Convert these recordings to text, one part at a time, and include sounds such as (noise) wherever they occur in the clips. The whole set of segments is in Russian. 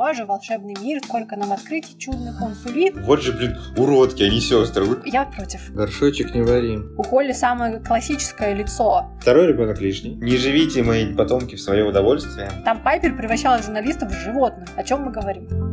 боже, волшебный мир, сколько нам открытий чудных он сулит. Вот же, блин, уродки, они сестры. Я против. Горшочек не варим. У Холли самое классическое лицо. Второй ребенок лишний. Не живите, мои потомки, в свое удовольствие. Там Пайпер превращала журналистов в животных. О чем мы говорим?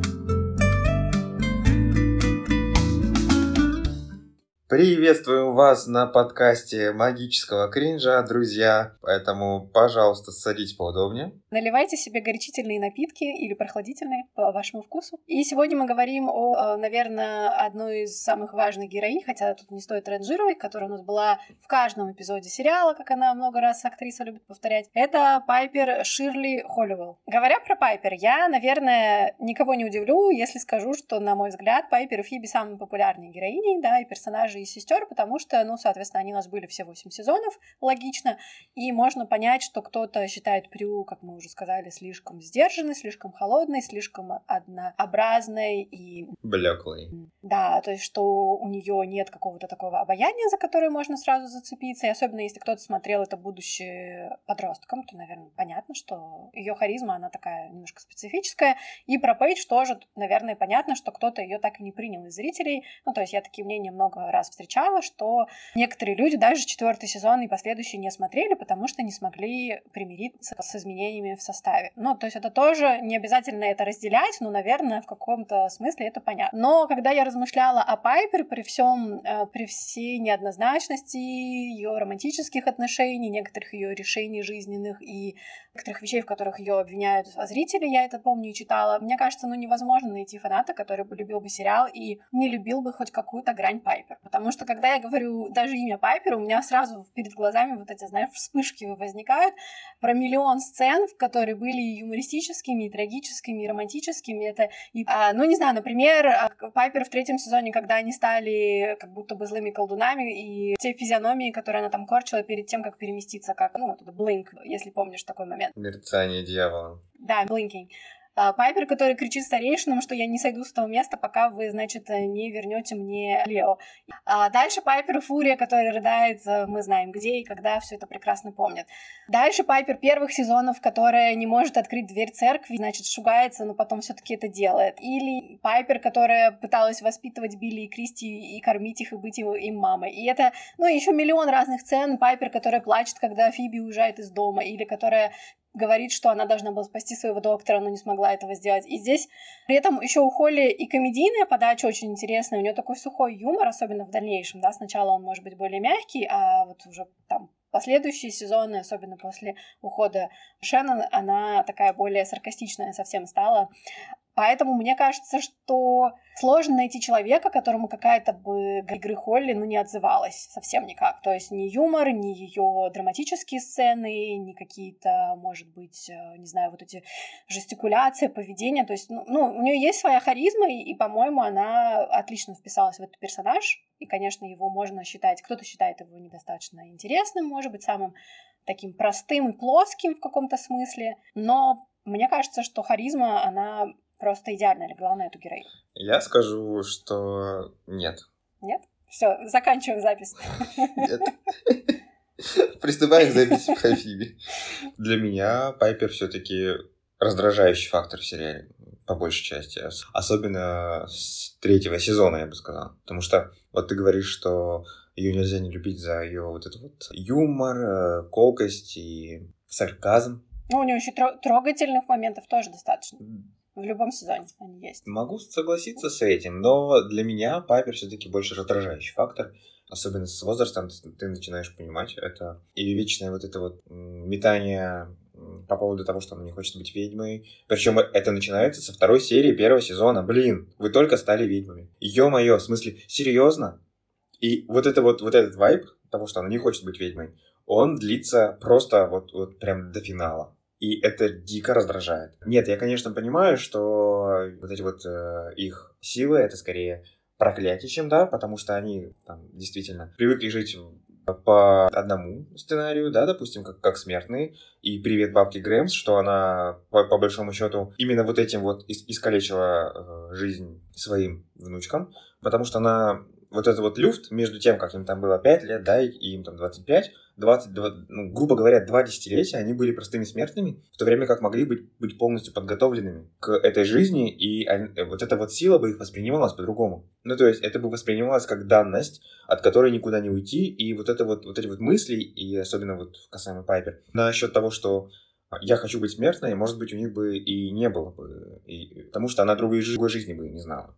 Приветствуем вас на подкасте магического кринжа, друзья. Поэтому, пожалуйста, садитесь поудобнее. Наливайте себе горячительные напитки или прохладительные по вашему вкусу. И сегодня мы говорим о, э, наверное, одной из самых важных героинь, хотя тут не стоит ранжировать, которая у нас была в каждом эпизоде сериала, как она много раз актриса любит повторять. Это Пайпер Ширли Холливелл. Говоря про Пайпер, я, наверное, никого не удивлю, если скажу, что, на мой взгляд, Пайпер и Фиби самые популярные героини, да, и персонажи и сестер, потому что, ну, соответственно, они у нас были все 8 сезонов, логично, и можно понять, что кто-то считает Прю, как мы уже сказали, слишком сдержанной, слишком холодной, слишком однообразной и... Блеклой. Да, то есть, что у нее нет какого-то такого обаяния, за которое можно сразу зацепиться, и особенно если кто-то смотрел это будущее подростком, то, наверное, понятно, что ее харизма, она такая немножко специфическая, и про Пейдж тоже, наверное, понятно, что кто-то ее так и не принял из зрителей, ну, то есть я такие мнения много раз встречала, что некоторые люди даже четвертый сезон и последующие не смотрели, потому что не смогли примириться с изменениями в составе. Ну, то есть это тоже не обязательно это разделять, но, наверное, в каком-то смысле это понятно. Но когда я размышляла о Пайпер при всем, э, при всей неоднозначности ее романтических отношений, некоторых ее решений жизненных и некоторых вещей, в которых ее обвиняют зрители, я это помню и читала, мне кажется, ну невозможно найти фаната, который бы любил бы сериал и не любил бы хоть какую-то грань Пайпер. Потому что, когда я говорю даже имя Пайпер, у меня сразу перед глазами вот эти, знаешь, вспышки возникают про миллион сцен, которые были и юмористическими, и трагическими, и романтическими. Это, и, а, ну, не знаю, например, а, Пайпер в третьем сезоне, когда они стали как будто бы злыми колдунами, и те физиономии, которые она там корчила перед тем, как переместиться, как, ну, вот это Блинк, если помнишь такой момент. Мерцание дьявола. Да, Блинкинг. А, Пайпер, который кричит старейшинам, что я не сойду с этого места, пока вы, значит, не вернете мне Лео. А дальше Пайпер Фурия, который рыдает, мы знаем где и когда, все это прекрасно помнят. Дальше Пайпер первых сезонов, которая не может открыть дверь церкви, значит, шугается, но потом все таки это делает. Или Пайпер, которая пыталась воспитывать Билли и Кристи и кормить их и быть им мамой. И это, ну, еще миллион разных сцен. Пайпер, которая плачет, когда Фиби уезжает из дома, или которая говорит, что она должна была спасти своего доктора, но не смогла этого сделать. И здесь при этом еще у Холли и комедийная подача очень интересная. У нее такой сухой юмор, особенно в дальнейшем, да. Сначала он может быть более мягкий, а вот уже там последующие сезоны, особенно после ухода Шеннон, она такая более саркастичная совсем стала. Поэтому мне кажется, что сложно найти человека, которому какая-то бы игры Холли ну, не отзывалась совсем никак. То есть ни юмор, ни ее драматические сцены, ни какие-то, может быть, э, не знаю, вот эти жестикуляции, поведение. То есть, ну, ну у нее есть своя харизма, и, и, по-моему, она отлично вписалась в этот персонаж. И, конечно, его можно считать, кто-то считает его недостаточно интересным, может быть, самым таким простым и плоским в каком-то смысле. Но мне кажется, что харизма, она просто идеально легла на эту героиню. Я скажу, что нет. Нет? Все, заканчиваем запись. Нет. (laughs) Приступаем к записи про Фиби. Для меня Пайпер все-таки раздражающий фактор в сериале, по большей части. Особенно с третьего сезона, я бы сказал. Потому что вот ты говоришь, что ее нельзя не любить за ее вот этот вот юмор, э, колкость и сарказм. Ну, у нее еще трогательных моментов тоже достаточно. В любом сезоне они есть. Могу согласиться с этим, но для меня Пайпер все-таки больше раздражающий фактор. Особенно с возрастом ты, начинаешь понимать это. И вечное вот это вот метание по поводу того, что она не хочет быть ведьмой. Причем это начинается со второй серии первого сезона. Блин, вы только стали ведьмами. Ё-моё, в смысле, серьезно? И вот это вот, вот этот вайб того, что она не хочет быть ведьмой, он длится просто вот, вот прям до финала. И это дико раздражает. Нет, я, конечно, понимаю, что вот эти вот э, их силы это скорее проклятие, чем да, потому что они там, действительно привыкли жить по одному сценарию, да, допустим, как, как смертные. И привет бабке Грэмс, что она, по, по большому счету, именно вот этим вот искалечила э, жизнь своим внучкам, потому что она вот этот вот люфт между тем, как им там было 5 лет, да, и им там 25, 20, 20 ну, грубо говоря, два десятилетия они были простыми смертными, в то время как могли быть, быть полностью подготовленными к этой жизни, и они, вот эта вот сила бы их воспринималась по-другому. Ну, то есть это бы воспринималось как данность, от которой никуда не уйти, и вот это вот, вот эти вот мысли, и особенно вот касаемо Пайпер, насчет того, что я хочу быть смертной, может быть, у них бы и не было бы, и, потому что она другой, другой жизни бы не знала.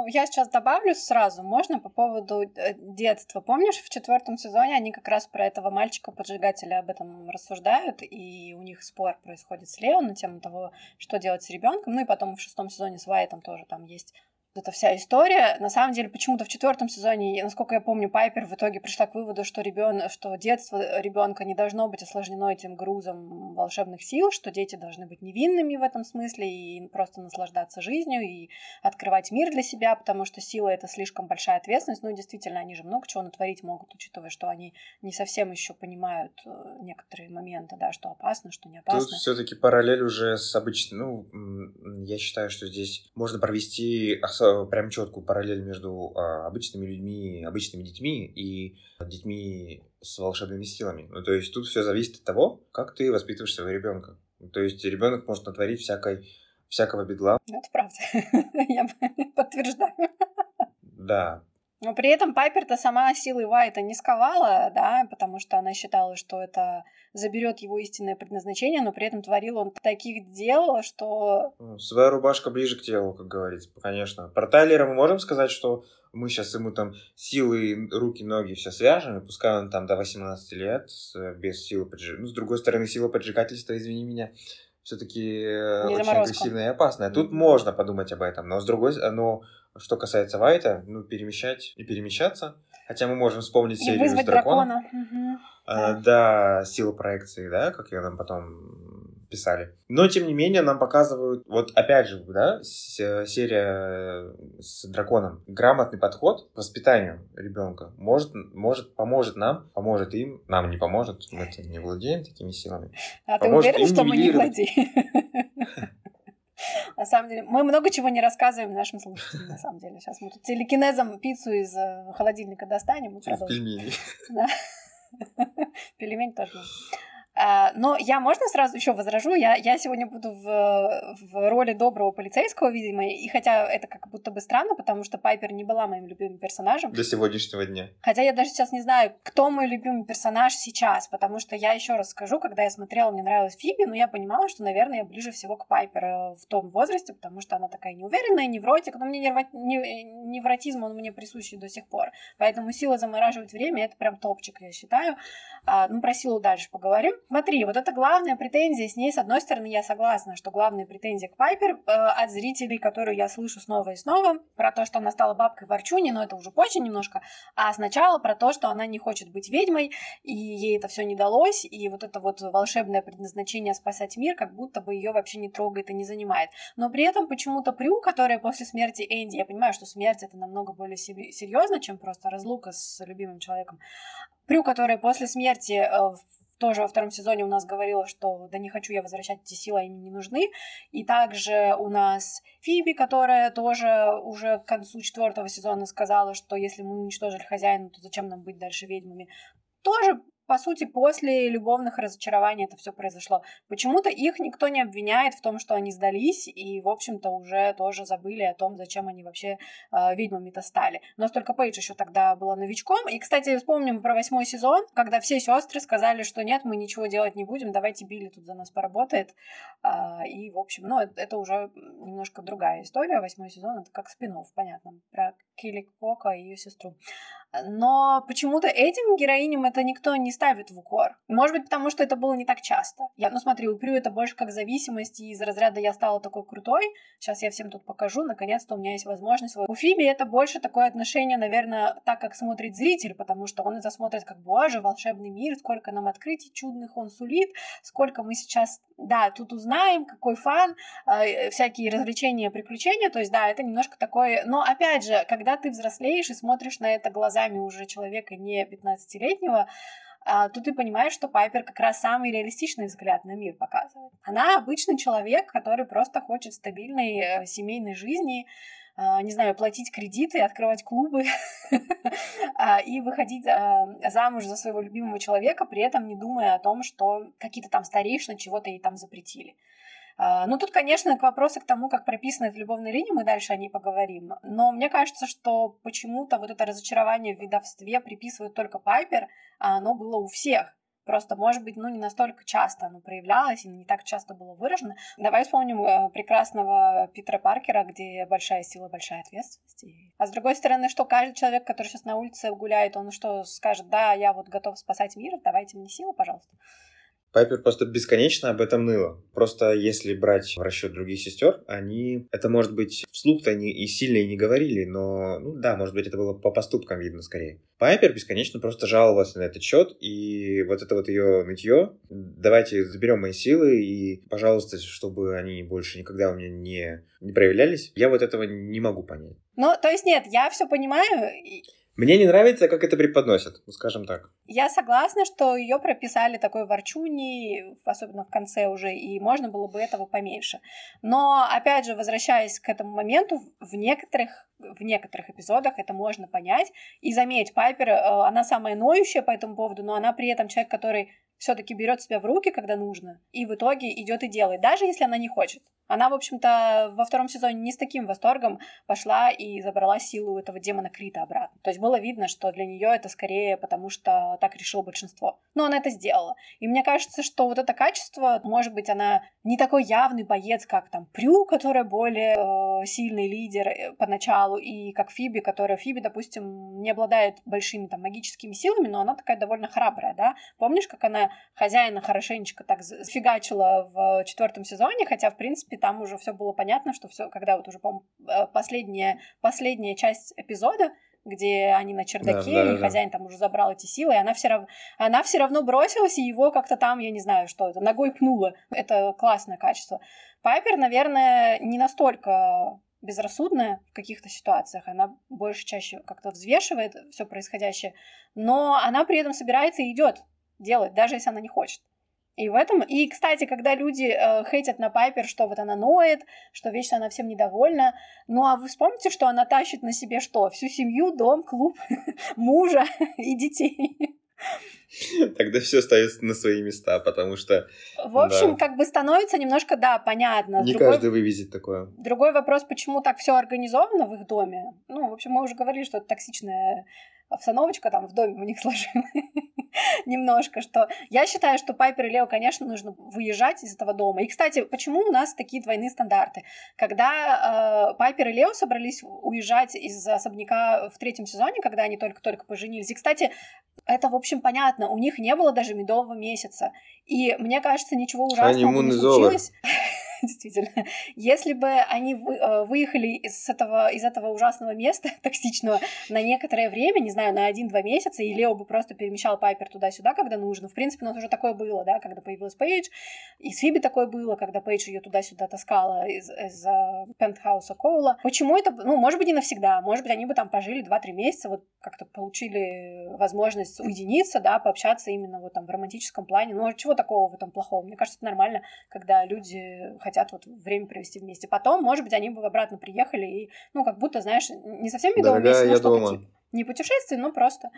Ну, я сейчас добавлю сразу, можно по поводу э, детства. Помнишь, в четвертом сезоне они как раз про этого мальчика-поджигателя об этом рассуждают, и у них спор происходит с Лео на тему того, что делать с ребенком. Ну и потом в шестом сезоне с Вайтом тоже там есть эта вся история. На самом деле, почему-то в четвертом сезоне, насколько я помню, Пайпер в итоге пришла к выводу, что, ребен... что детство ребенка не должно быть осложнено этим грузом волшебных сил, что дети должны быть невинными в этом смысле и просто наслаждаться жизнью и открывать мир для себя, потому что сила — это слишком большая ответственность. Ну, действительно, они же много чего натворить могут, учитывая, что они не совсем еще понимают э, некоторые моменты, да, что опасно, что не опасно. Тут все-таки параллель уже с обычным... Ну, я считаю, что здесь можно провести прям четкую параллель между а, обычными людьми, обычными детьми и детьми с волшебными силами. Ну, то есть тут все зависит от того, как ты воспитываешь своего ребенка. То есть ребенок может натворить всякой, всякого бедла. Это правда. (laughs) Я (laughs) подтверждаю. Да, но при этом Пайпер-то сама силой Вайта не сковала, да, потому что она считала, что это заберет его истинное предназначение, но при этом творил он таких дел, что... Ну, своя рубашка ближе к телу, как говорится, конечно. Про Тайлера мы можем сказать, что мы сейчас ему там силы, руки, ноги все свяжем, и пускай он там до 18 лет без силы поджигательства. Ну, с другой стороны, сила поджигательства, извини меня, все-таки э, очень агрессивная и опасная. Тут mm-hmm. можно подумать об этом, но с другой но что касается Вайта, ну, перемещать и перемещаться. Хотя мы можем вспомнить и серию с драконом. дракона. Угу. А, да. да, сила проекции, да, как ее нам потом писали. Но, тем не менее, нам показывают, вот опять же, да, серия с драконом. Грамотный подход к воспитанию ребенка может, может, поможет нам, поможет им, нам не поможет, мы не владеем такими силами. А поможет ты уверен, что мы не владеем? (laughs) (laughs) На самом деле, мы много чего не рассказываем нашим слушателям, на самом деле. Сейчас мы тут телекинезом пиццу из э, холодильника достанем и продолжим. Пельмени. Да. (laughs) Пельмень тоже. А, но я, можно сразу еще возражу, я, я сегодня буду в, в роли доброго полицейского, видимо, и хотя это как будто бы странно, потому что Пайпер не была моим любимым персонажем. До сегодняшнего дня. Хотя я даже сейчас не знаю, кто мой любимый персонаж сейчас, потому что я еще раз скажу, когда я смотрела, мне нравилась Фиби, но я понимала, что, наверное, я ближе всего к Пайпер э, в том возрасте, потому что она такая неуверенная, невротик, но мне невротизм, он мне присущий до сих пор. Поэтому сила замораживать время — это прям топчик, я считаю. А, ну, про силу дальше поговорим. Смотри, вот это главная претензия с ней, с одной стороны, я согласна, что главная претензия к Пайпер э, от зрителей, которую я слышу снова и снова, про то, что она стала бабкой Ворчуни, но это уже позже немножко, а сначала про то, что она не хочет быть ведьмой, и ей это все не далось, и вот это вот волшебное предназначение спасать мир, как будто бы ее вообще не трогает и не занимает. Но при этом почему-то Прю, которая после смерти Энди, я понимаю, что смерть это намного более серьезно, чем просто разлука с любимым человеком, Прю, которая после смерти э, тоже во втором сезоне у нас говорила, что да не хочу я возвращать эти силы, они не нужны. И также у нас Фиби, которая тоже уже к концу четвертого сезона сказала, что если мы уничтожили хозяина, то зачем нам быть дальше ведьмами. Тоже по сути, после любовных разочарований это все произошло. Почему-то их никто не обвиняет в том, что они сдались, и, в общем-то, уже тоже забыли о том, зачем они вообще э, ведьмами-то стали. Но только Пейдж еще тогда была новичком. И, кстати, вспомним про восьмой сезон, когда все сестры сказали, что нет, мы ничего делать не будем, давайте Билли тут за нас поработает. Э, и, в общем, ну, это, уже немножко другая история. Восьмой сезон это как спин понятно, про Килли Кока и ее сестру. Но почему-то этим героиням это никто не ставит в укор. Может быть, потому что это было не так часто. Я, ну смотри, у Прю это больше как зависимость, и из разряда я стала такой крутой, сейчас я всем тут покажу, наконец-то у меня есть возможность. У Фиби это больше такое отношение, наверное, так, как смотрит зритель, потому что он это смотрит как, боже, волшебный мир, сколько нам открытий чудных он сулит, сколько мы сейчас, да, тут узнаем, какой фан, э, всякие развлечения, приключения, то есть, да, это немножко такое, но опять же, когда ты взрослеешь и смотришь на это глаза глазами уже человека не 15-летнего, а, то ты понимаешь, что Пайпер как раз самый реалистичный взгляд на мир показывает. Она обычный человек, который просто хочет стабильной э, семейной жизни, а, не знаю, платить кредиты, открывать клубы (laughs) а, и выходить замуж за своего любимого человека, при этом не думая о том, что какие-то там старейшины чего-то ей там запретили. Ну, тут, конечно, к вопросу к тому, как прописана эта любовная линия, мы дальше о ней поговорим. Но мне кажется, что почему-то вот это разочарование в видовстве приписывают только Пайпер, а оно было у всех. Просто, может быть, ну, не настолько часто оно проявлялось и не так часто было выражено. Давай вспомним э, прекрасного Питера Паркера, где большая сила, большая ответственность. А с другой стороны, что каждый человек, который сейчас на улице гуляет, он что скажет, да, я вот готов спасать мир, давайте мне силу, пожалуйста. Пайпер просто бесконечно об этом ныла. Просто если брать в расчет других сестер, они... Это, может быть, вслух-то они и сильно и не говорили, но, ну да, может быть, это было по поступкам видно скорее. Пайпер бесконечно просто жаловалась на этот счет, и вот это вот ее нытье, давайте заберем мои силы, и, пожалуйста, чтобы они больше никогда у меня не, не проявлялись, я вот этого не могу понять. Ну, то есть нет, я все понимаю, мне не нравится, как это преподносят, скажем так. Я согласна, что ее прописали такой ворчуни, особенно в конце уже, и можно было бы этого поменьше. Но, опять же, возвращаясь к этому моменту, в некоторых в некоторых эпизодах это можно понять. И заметь, Пайпер, э, она самая ноющая по этому поводу, но она при этом человек, который все-таки берет себя в руки, когда нужно, и в итоге идет и делает, даже если она не хочет. Она, в общем-то, во втором сезоне не с таким восторгом пошла и забрала силу этого демона Крита обратно. То есть было видно, что для нее это скорее потому, что так решило большинство. Но она это сделала. И мне кажется, что вот это качество, может быть, она не такой явный боец, как там Прю, которая более э, сильный лидер э, поначалу, и как Фиби, которая Фиби, допустим, не обладает большими там магическими силами, но она такая довольно храбрая, да? Помнишь, как она хозяина хорошенечко так сфигачила в четвертом сезоне, хотя, в принципе, там уже все было понятно, что все, когда вот уже, по э, последняя, последняя часть эпизода, где они на чердаке, да, да, и да. хозяин там уже забрал эти силы, и она все равно, она все равно бросилась, и его как-то там, я не знаю, что это, ногой пнула. Это классное качество. Пайпер, наверное, не настолько безрассудная в каких-то ситуациях, она больше чаще как-то взвешивает все происходящее, но она при этом собирается и идет делать, даже если она не хочет. И в этом... И, кстати, когда люди э, хейтят на Пайпер, что вот она ноет, что вечно она всем недовольна, ну а вы вспомните, что она тащит на себе что? Всю семью, дом, клуб, (laughs) мужа (laughs) и детей. Тогда все становится на свои места, потому что... В общем, да. как бы становится немножко, да, понятно. Не Другой... каждый вывезет такое. Другой вопрос, почему так все организовано в их доме. Ну, в общем, мы уже говорили, что это токсичная обстановочка там в доме у них (laughs) сложилась немножко, что я считаю, что Пайпер и Лео, конечно, нужно выезжать из этого дома. И, кстати, почему у нас такие двойные стандарты? Когда э, Пайпер и Лео собрались уезжать из особняка в третьем сезоне, когда они только-только поженились, и, кстати, это, в общем, понятно, у них не было даже медового месяца. И мне кажется, ничего ужасного не случилось. (laughs) действительно. Если бы они э, выехали из этого, из этого ужасного места, (laughs) токсичного, на некоторое время, не знаю, на один-два месяца, и Лео бы просто перемещал Пайпер туда-сюда, когда нужно. В принципе, у нас уже такое было, да, когда появилась Пейдж. И с Фиби такое было, когда Пейдж ее туда-сюда таскала из, из пентхауса Коула. Почему это, ну, может быть, не навсегда, может быть, они бы там пожили 2-3 месяца, вот как-то получили возможность уединиться, да, пообщаться именно вот там в романтическом плане. Ну, а чего такого в этом плохого? Мне кажется, это нормально, когда люди хотят вот время провести вместе. Потом, может быть, они бы обратно приехали и, ну, как будто, знаешь, не совсем медовый месяц, но что-то типа. Не путешествие, но просто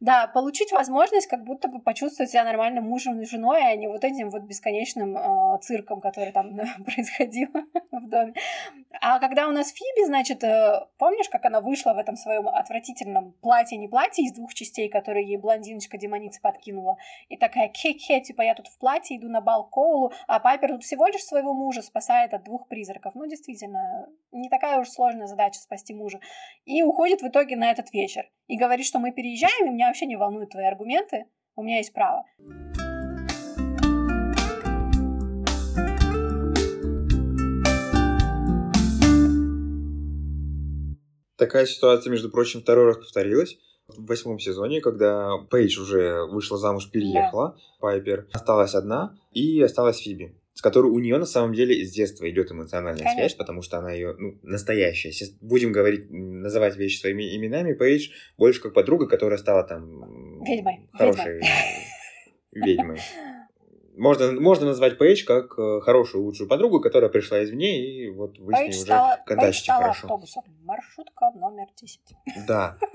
да, получить возможность как будто бы почувствовать себя нормальным мужем и женой, а не вот этим вот бесконечным э, цирком, который там (laughs) происходил (laughs) в доме. А когда у нас Фиби, значит, э, помнишь, как она вышла в этом своем отвратительном платье, не платье из двух частей, которые ей блондиночка-демоница подкинула, и такая хе-хе, типа я тут в платье иду на бал а Пайпер тут всего лишь своего мужа спасает от двух призраков. Ну, действительно, не такая уж сложная задача спасти мужа. И уходит в итоге на этот вечер. И говорит, что мы переезжаем, и меня вообще не волнуют твои аргументы, у меня есть право. Такая ситуация, между прочим, второй раз повторилась в восьмом сезоне, когда Пейдж уже вышла замуж, переехала, да. Пайпер осталась одна, и осталась Фиби с которой у нее на самом деле с детства идет эмоциональная Конечно. связь, потому что она ее ну, настоящая. Будем говорить, называть вещи своими именами, Пейдж больше как подруга, которая стала там ведьмой. хорошей (laughs) ведьмой. можно, можно назвать Пейдж как э, хорошую, лучшую подругу, которая пришла извне, и вот вы Пейдж с ней стала, уже контактите стала хорошо. автобусом. Маршрутка номер 10. Да. (laughs)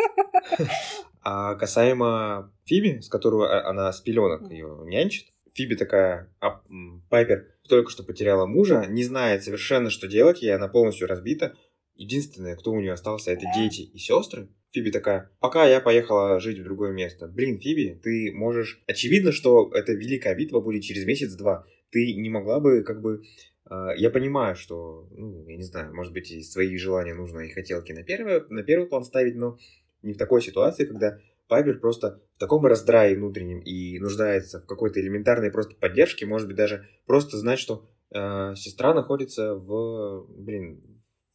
А касаемо Фиби, с которой а, она с пеленок ее нянчит, Фиби такая, а, Пайпер только что потеряла мужа, не знает совершенно, что делать ей, она полностью разбита. Единственное, кто у нее остался, это дети и сестры. Фиби такая, пока я поехала жить в другое место. Блин, Фиби, ты можешь... Очевидно, что эта великая битва будет через месяц-два. Ты не могла бы, как бы... Э, я понимаю, что, ну, я не знаю, может быть, и свои желания нужно и хотелки на первый, на первый план ставить, но не в такой ситуации, когда Пайпер просто в таком раздрае внутреннем и нуждается в какой-то элементарной просто поддержке, может быть, даже просто знать, что э, сестра находится в, блин,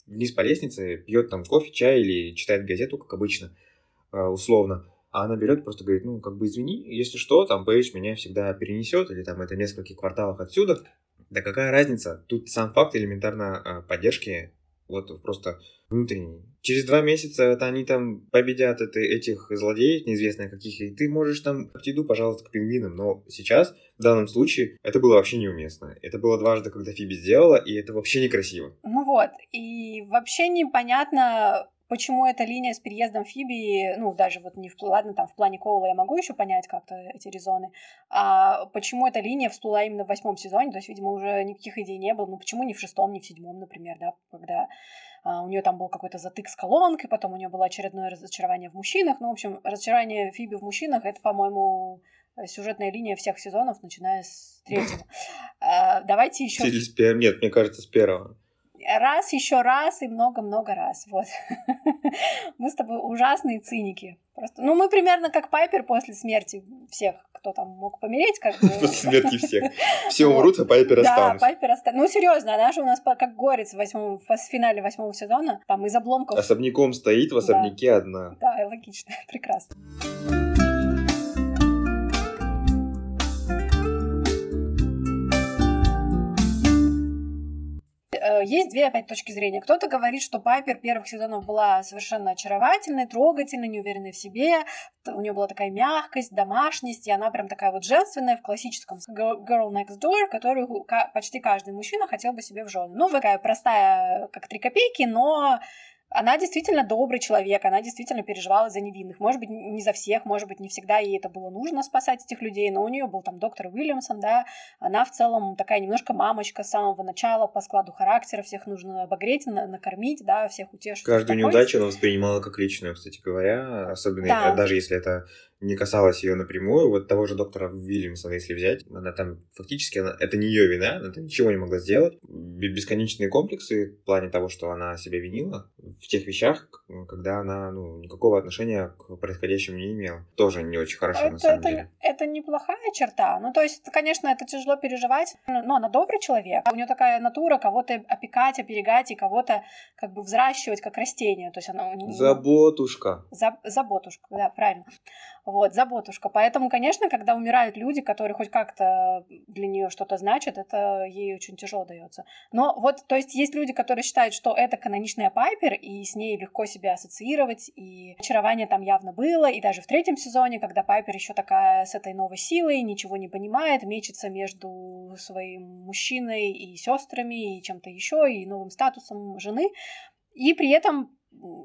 вниз по лестнице, пьет там кофе, чай или читает газету, как обычно, э, условно. А она берет просто говорит, ну, как бы извини, если что, там Пейдж меня всегда перенесет, или там это в нескольких кварталах отсюда. Да какая разница? Тут сам факт элементарно э, поддержки вот просто внутренний. Через два месяца это они там победят это, этих злодеев, неизвестно каких, и ты можешь там иду, пожалуйста, к пингвинам. Но сейчас, в данном случае, это было вообще неуместно. Это было дважды, когда Фиби сделала, и это вообще некрасиво. Ну вот, и вообще непонятно, почему эта линия с переездом Фиби, ну, даже вот не в, ладно, там, в плане Коула я могу еще понять как-то эти резоны, а почему эта линия всплыла именно в восьмом сезоне, то есть, видимо, уже никаких идей не было, ну, почему не в шестом, не в седьмом, например, да, когда а, у нее там был какой-то затык с колонкой, потом у нее было очередное разочарование в мужчинах, ну, в общем, разочарование Фиби в мужчинах, это, по-моему, сюжетная линия всех сезонов, начиная с третьего. А, давайте еще... Нет, мне кажется, с первого раз, еще раз и много-много раз. (laughs) Вот. мы с тобой ужасные циники. Просто, ну, мы примерно как Пайпер после смерти всех, кто там мог помереть. Как бы. После смерти всех. Все умрут, а Пайпер останутся. Да, Пайпер останутся. Ну, серьезно, она же у нас как горец в, в финале восьмого сезона, там из обломков. Особняком стоит, в особняке одна. Да, логично, (laughs) прекрасно. Есть две опять точки зрения. Кто-то говорит, что Пайпер первых сезонов была совершенно очаровательной, трогательной, неуверенной в себе, у нее была такая мягкость, домашность, и она прям такая вот женственная в классическом Girl Next Door, которую почти каждый мужчина хотел бы себе в жены. Ну, такая простая, как три копейки, но она действительно добрый человек, она действительно переживала за невинных. Может быть, не за всех, может быть, не всегда ей это было нужно спасать этих людей, но у нее был там доктор Уильямсон, да, она в целом такая немножко мамочка с самого начала по складу характера, всех нужно обогреть, накормить, да, всех утешить. Каждую неудачу она воспринимала как личную, кстати говоря, особенно да. даже если это не касалось ее напрямую. Вот того же доктора Уильямсона, если взять, она там фактически, она, это не ее вина, она там ничего не могла сделать. Бесконечные комплексы в плане того, что она себя винила в тех вещах, когда она ну, никакого отношения к происходящему не имела. Тоже не очень хорошо, это, на самом это, деле. Это неплохая черта. Ну, то есть, конечно, это тяжело переживать, но она добрый человек. У нее такая натура кого-то опекать, оберегать и кого-то как бы взращивать как растение. То есть она... Заботушка. За, заботушка, да, правильно. Вот, заботушка. Поэтому, конечно, когда умирают люди, которые хоть как-то для нее что-то значат, это ей очень тяжело дается. Но вот, то есть есть люди, которые считают, что это каноничная Пайпер, и с ней легко себя ассоциировать, и очарование там явно было, и даже в третьем сезоне, когда Пайпер еще такая с этой новой силой, ничего не понимает, мечется между своим мужчиной и сестрами, и чем-то еще, и новым статусом жены, и при этом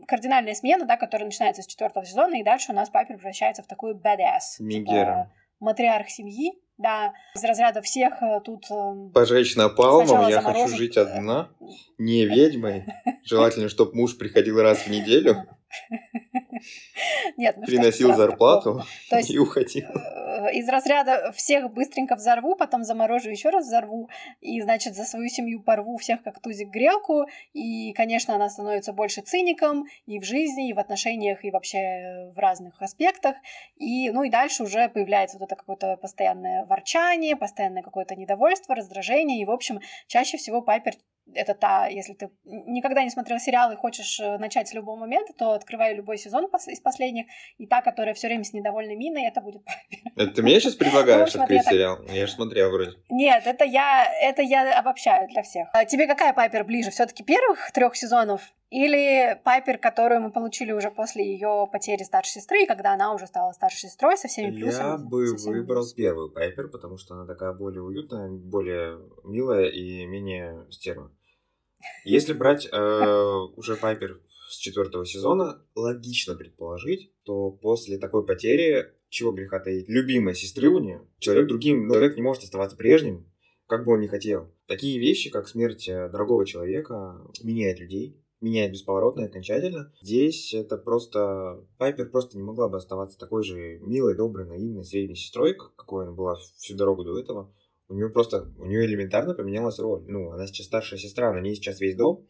кардинальная смена, да, которая начинается с четвертого сезона, и дальше у нас папа превращается в такую badass. Мегера. Типа, матриарх семьи, да, из разряда всех э, тут... Пожечь напалмом, я хочу жить одна, (laughs) не ведьмой. Желательно, чтобы муж приходил раз в неделю. (laughs) (laughs) Нет, приносил зарплату То (laughs) есть, и уходил. Из разряда всех быстренько взорву, потом заморожу, еще раз взорву, и, значит, за свою семью порву всех как тузик грелку, и, конечно, она становится больше циником и в жизни, и в отношениях, и вообще в разных аспектах, и, ну, и дальше уже появляется вот это какое-то постоянное ворчание, постоянное какое-то недовольство, раздражение, и, в общем, чаще всего Пайпер это та, если ты никогда не смотрел сериал и хочешь э, начать с любого момента, то открывай любой сезон из последних, и та, которая все время с недовольной миной, это будет Это ты мне сейчас предлагаешь (laughs) ну, открыть сериал? Я же смотрел вроде. Нет, это я, это я обобщаю для всех. А тебе какая Пайпер ближе? Все-таки первых трех сезонов Или Пайпер, которую мы получили уже после ее потери старшей сестры, когда она уже стала старшей сестрой со всеми плюсами. Я бы выбрал первую Пайпер, потому что она такая более уютная, более милая и менее стерва. Если брать э, уже Пайпер с четвертого сезона, логично предположить, то после такой потери, чего греха таить, любимой сестры у нее, человек другим, человек не может оставаться прежним, как бы он ни хотел. Такие вещи, как смерть э, дорогого человека, меняют людей, меняет бесповоротно и окончательно. Здесь это просто... Пайпер просто не могла бы оставаться такой же милой, доброй, наивной средней сестрой, какой она была всю дорогу до этого. У нее просто... У нее элементарно поменялась роль. Ну, она сейчас старшая сестра, на ней сейчас весь дом.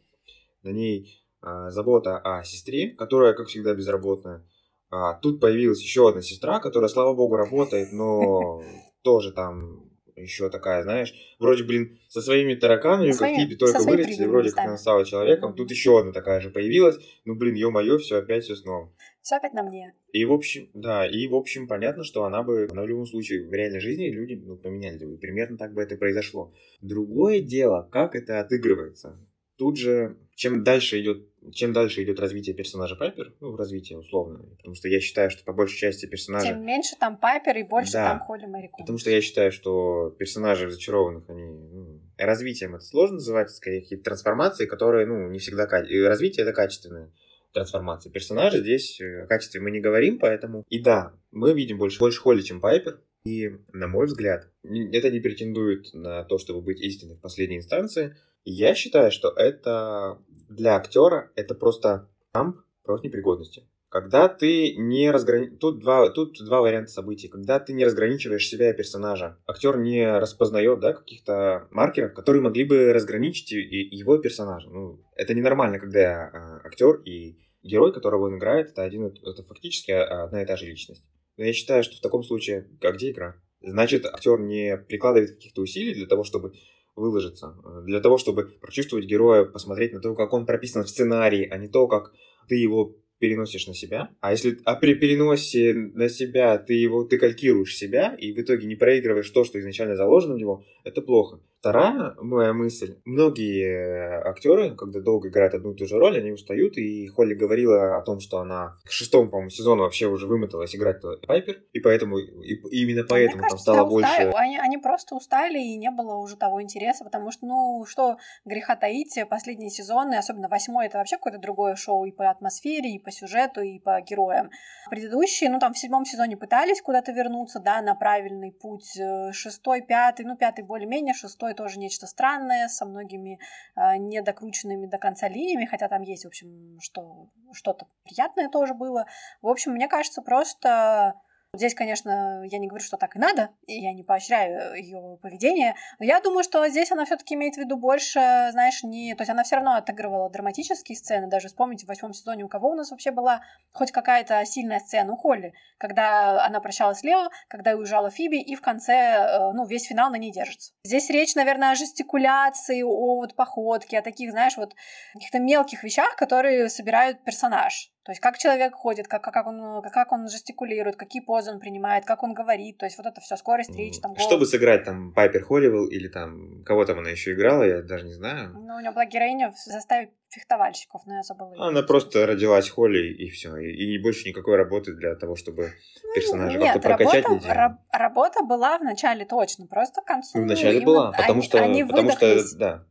На ней а, забота о сестре, которая, как всегда, безработная. А тут появилась еще одна сестра, которая, слава богу, работает, но (laughs) тоже там еще такая, знаешь, вроде, блин, со своими тараканами, со как Фиби только вылетели, вроде как она стала человеком, тут еще одна такая же появилась, ну, блин, ё-моё, все опять все снова. Все опять на мне. И в общем, да, и в общем понятно, что она бы, она в любом случае в реальной жизни люди ну, поменяли бы, примерно так бы это произошло. Другое дело, как это отыгрывается. Тут же, чем дальше идет чем дальше идет развитие персонажа Пайпер, ну, развитие условно, потому что я считаю, что по большей части персонажа... Тем меньше там Пайпер и больше да, там Холли Мэри Потому что я считаю, что персонажи зачарованных, они... Ну, развитием это сложно называть, скорее какие-то трансформации, которые, ну, не всегда... И развитие это качественное трансформация персонажа. Здесь о качестве мы не говорим, поэтому... И да, мы видим больше, больше Холли, чем Пайпер. И, на мой взгляд, это не претендует на то, чтобы быть истиной в последней инстанции. Я считаю, что это для актера это просто штамп против непригодности. Когда ты не разграни... Тут два, тут два варианта событий. Когда ты не разграничиваешь себя и персонажа, актер не распознает да, каких-то маркеров, которые могли бы разграничить его персонажа. Ну, это ненормально, когда а, актер и герой, которого он играет, это один, это фактически одна и та же личность. Но я считаю, что в таком случае, а где игра? Значит, актер не прикладывает каких-то усилий для того, чтобы выложиться, э, для того, чтобы прочувствовать героя, посмотреть на то, как он прописан в сценарии, а не то, как ты его переносишь на себя. А если а при переносе на себя ты его ты калькируешь себя и в итоге не проигрываешь то, что изначально заложено в него, это плохо. Вторая моя мысль. Многие актеры, когда долго играют одну и ту же роль, они устают. И Холли говорила о том, что она к шестому, по-моему, сезону вообще уже вымоталась играть Пайпер. И поэтому, и, именно поэтому Мне кажется, там стало больше... Они, они просто устали, и не было уже того интереса, потому что, ну, что греха таить, последние сезоны, особенно восьмой, это вообще какое-то другое шоу и по атмосфере, и по сюжету, и по героям. Предыдущие, ну, там в седьмом сезоне пытались куда-то вернуться, да, на правильный путь. Э, шестой, пятый, ну, пятый более-менее, шестой тоже нечто странное, со многими э, недокрученными до конца линиями, хотя там есть, в общем, что, что-то приятное тоже было. В общем, мне кажется, просто Здесь, конечно, я не говорю, что так и надо, и я не поощряю ее поведение, но я думаю, что здесь она все-таки имеет в виду больше, знаешь, не... То есть она все равно отыгрывала драматические сцены, даже вспомните в восьмом сезоне, у кого у нас вообще была хоть какая-то сильная сцена, у Холли, когда она прощалась с Лео, когда уезжала Фиби, и в конце, э, ну, весь финал на ней держится. Здесь речь, наверное, о жестикуляции, о вот походке, о таких, знаешь, вот каких-то мелких вещах, которые собирают персонаж. То есть как человек ходит, как, как, он, как он жестикулирует, какие позы он принимает, как он говорит. То есть вот это все, скорость речи, там голос. Чтобы сыграть там Пайпер Холливелл или там кого там она еще играла, я даже не знаю. Ну, у нее была героиня заставить фехтовальщиков, но я забыла. Она просто родилась Холли и все. И, и больше никакой работы для того, чтобы ну, персонажа как-то прокачать. Работа, раб, работа была в начале точно, просто к концу. Ну, в начале была, потому они, что, они потому что, да,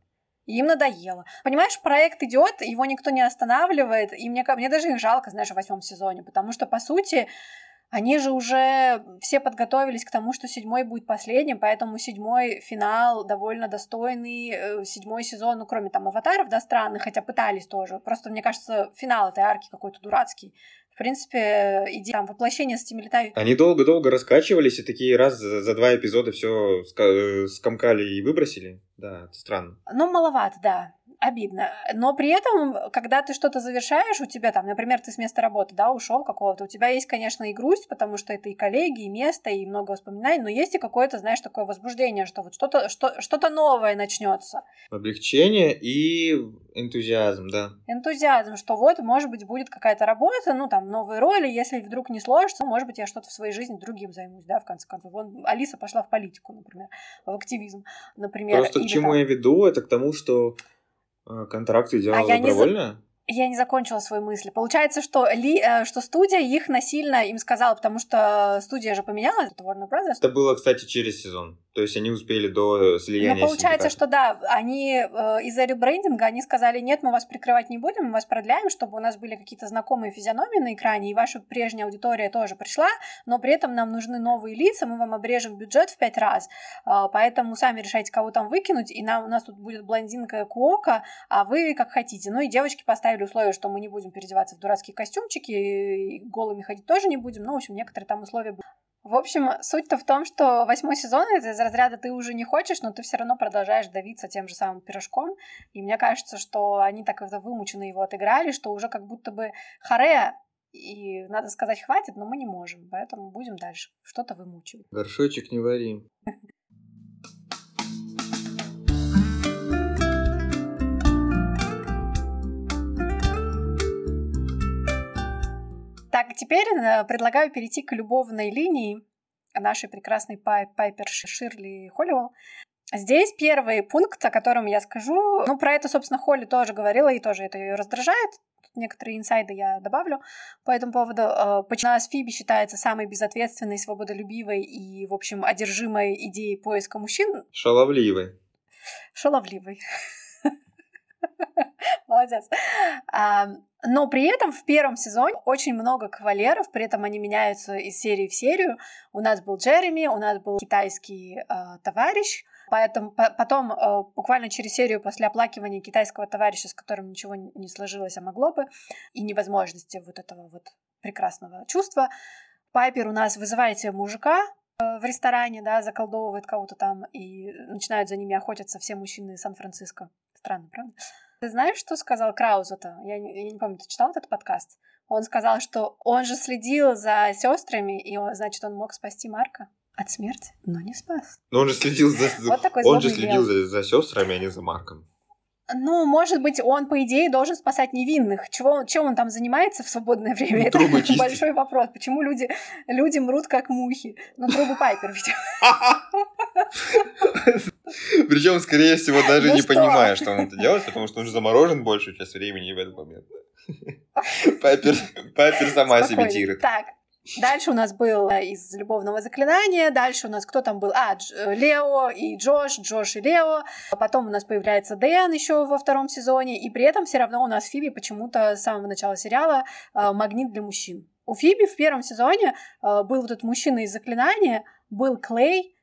им надоело. Понимаешь, проект идет, его никто не останавливает, и мне, мне даже их жалко, знаешь, в восьмом сезоне, потому что, по сути, они же уже все подготовились к тому, что седьмой будет последним, поэтому седьмой финал довольно достойный, э, седьмой сезон, ну, кроме там аватаров, да, странных, хотя пытались тоже. Просто, мне кажется, финал этой арки какой-то дурацкий. В принципе, идея там воплощения стимулятави... Они долго-долго раскачивались и такие раз за, за два эпизода все э, скомкали и выбросили. Да, это странно. Ну, маловато, да обидно. Но при этом, когда ты что-то завершаешь, у тебя там, например, ты с места работы, да, ушел какого-то, у тебя есть, конечно, и грусть, потому что это и коллеги, и место, и много воспоминаний, но есть и какое-то, знаешь, такое возбуждение, что вот что-то что, что новое начнется. Облегчение и энтузиазм, да. Энтузиазм, что вот, может быть, будет какая-то работа, ну, там, новые роли, если вдруг не сложится, может быть, я что-то в своей жизни другим займусь, да, в конце концов. Вон Алиса пошла в политику, например, в активизм, например. Просто к чему там... я веду, это к тому, что а, контракты делала а добровольно? Я не закончила свою мысль. Получается, что, ли, э, что студия их насильно им сказала, потому что студия же поменялась, это Warner Brothers. Это было, кстати, через сезон. То есть они успели до слияния Ну, получается, что да, они э, из-за ребрендинга, они сказали, нет, мы вас прикрывать не будем, мы вас продляем, чтобы у нас были какие-то знакомые физиономии на экране, и ваша прежняя аудитория тоже пришла, но при этом нам нужны новые лица, мы вам обрежем бюджет в пять раз, э, поэтому сами решайте, кого там выкинуть, и нам, у нас тут будет блондинка Куока, а вы как хотите. Ну и девочки поставили условие, что мы не будем переодеваться в дурацкие костюмчики, и голыми ходить тоже не будем, ну, в общем, некоторые там условия были. В общем, суть-то в том, что восьмой сезон это из разряда ты уже не хочешь, но ты все равно продолжаешь давиться тем же самым пирожком. И мне кажется, что они так это вымученно его отыграли, что уже как будто бы харе, и надо сказать хватит, но мы не можем, поэтому будем дальше что-то вымучивать. Горшочек не вари. Так, теперь э, предлагаю перейти к любовной линии нашей прекрасной Пай Пайпер Ширли Холливелл. Здесь первый пункт, о котором я скажу. Ну, про это, собственно, Холли тоже говорила, и тоже это ее раздражает. Тут некоторые инсайды я добавлю по этому поводу. Э, почему с Фиби считается самой безответственной, свободолюбивой и, в общем, одержимой идеей поиска мужчин. Шаловливой. Шаловливой. (laughs) (laughs) Молодец. Но при этом в первом сезоне очень много кавалеров, при этом они меняются из серии в серию. У нас был Джереми, у нас был китайский э, товарищ, Поэтому по потом, э, буквально через серию после оплакивания китайского товарища, с которым ничего не сложилось, а могло бы, и невозможности вот этого вот прекрасного чувства, Пайпер у нас вызывает себе мужика э, в ресторане, да, заколдовывает кого-то там, и начинают за ними охотиться все мужчины Сан-Франциско. Странно, правда? Ты знаешь, что сказал Краузу-то? Я, не, я не помню, ты читал этот подкаст? Он сказал, что он же следил за сестрами, и, он, значит, он мог спасти Марка от смерти, но не спас. Но он же следил за... Вот такой он же следил за, за сестрами, а не за Марком. Ну, может быть, он, по идее, должен спасать невинных. Чего, чем он там занимается в свободное (laughs) время? Ну, трубы Это большой вопрос. Почему люди, люди мрут как мухи? Ну, трубы Пайпер, видимо. (laughs) Причем, скорее всего, даже ну не понимая, что он это делает, потому что он же заморожен большую часть времени в этот момент. (laughs) Пайпер, Пайпер сама себе тирит. Так, Дальше у нас был э, из любовного заклинания, дальше у нас кто там был? А, Дж, э, Лео и Джош, Джош и Лео. Потом у нас появляется Дэн еще во втором сезоне, и при этом все равно у нас Фиби почему-то с самого начала сериала э, магнит для мужчин. У Фиби в первом сезоне был вот этот мужчина из заклинания, был Клей,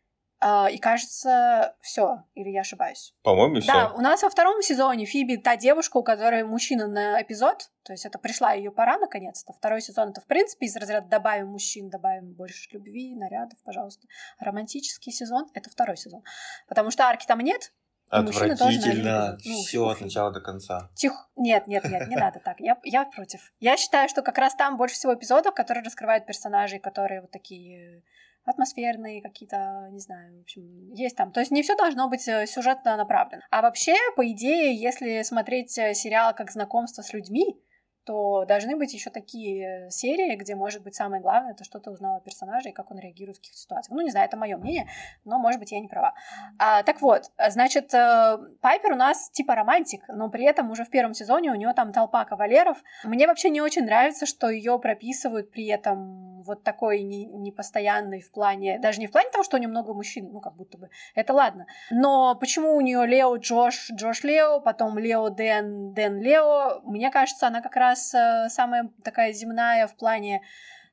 и кажется, все, или я ошибаюсь? По-моему, все. Да, у нас во втором сезоне Фиби та девушка, у которой мужчина на эпизод, то есть это пришла ее пора наконец-то. Второй сезон это в принципе из разряда добавим мужчин, добавим больше любви, нарядов, пожалуйста. Романтический сезон это второй сезон, потому что арки там нет. Отвратительно. Ну, все от начала до конца. Тихо. Нет, нет, нет, не надо так. Я, я против. Я считаю, что как раз там больше всего эпизодов, которые раскрывают персонажей, которые вот такие атмосферные какие-то, не знаю, в общем, есть там. То есть не все должно быть э, сюжетно направлено. А вообще, по идее, если смотреть э, сериал как знакомство с людьми, то должны быть еще такие серии, где, может быть, самое главное, это что то узнала персонажа и как он реагирует в каких-то ситуациях. Ну, не знаю, это мое мнение, но, может быть, я не права. А, так вот, значит, э, Пайпер у нас типа романтик, но при этом уже в первом сезоне у нее там толпа кавалеров. Мне вообще не очень нравится, что ее прописывают при этом вот такой не, непостоянный в плане, даже не в плане того, что у нее много мужчин, ну, как будто бы, это ладно. Но почему у нее Лео Джош, Джош Лео, потом Лео Дэн, Дэн Лео, мне кажется, она как раз раз э, самая такая земная в плане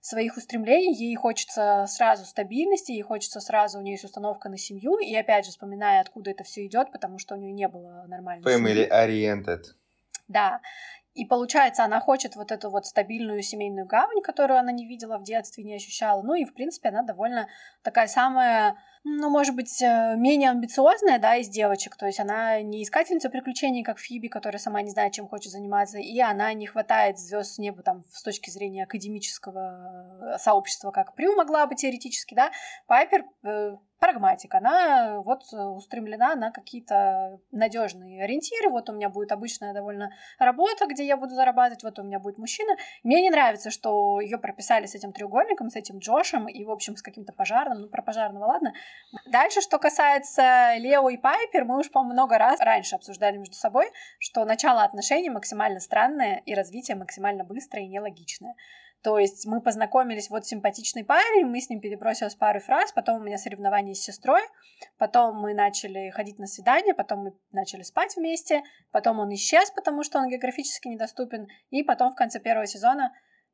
своих устремлений, ей хочется сразу стабильности, ей хочется сразу, у нее есть установка на семью, и опять же, вспоминая, откуда это все идет, потому что у нее не было нормальной Family семьи. oriented. Да. И получается, она хочет вот эту вот стабильную семейную гавань, которую она не видела в детстве, не ощущала. Ну и, в принципе, она довольно такая самая ну, может быть, э, менее амбициозная, да, из девочек. То есть она не искательница приключений, как Фиби, которая сама не знает, чем хочет заниматься, и она не хватает звезд с неба там с точки зрения академического э, сообщества, как Прю могла бы теоретически, да. Пайпер э, прагматик. Она вот устремлена на какие-то надежные ориентиры. Вот у меня будет обычная довольно работа, где я буду зарабатывать, вот у меня будет мужчина. Мне не нравится, что ее прописали с этим треугольником, с этим Джошем и, в общем, с каким-то пожарным. Ну, про пожарного, ладно. Дальше, что касается Лео и Пайпер, мы уж, по много раз раньше обсуждали между собой, что начало отношений максимально странное и развитие максимально быстрое и нелогичное. То есть мы познакомились, вот симпатичный парень, мы с ним перебросились пару фраз, потом у меня соревнования с сестрой, потом мы начали ходить на свидание, потом мы начали спать вместе, потом он исчез, потому что он географически недоступен, и потом в конце первого сезона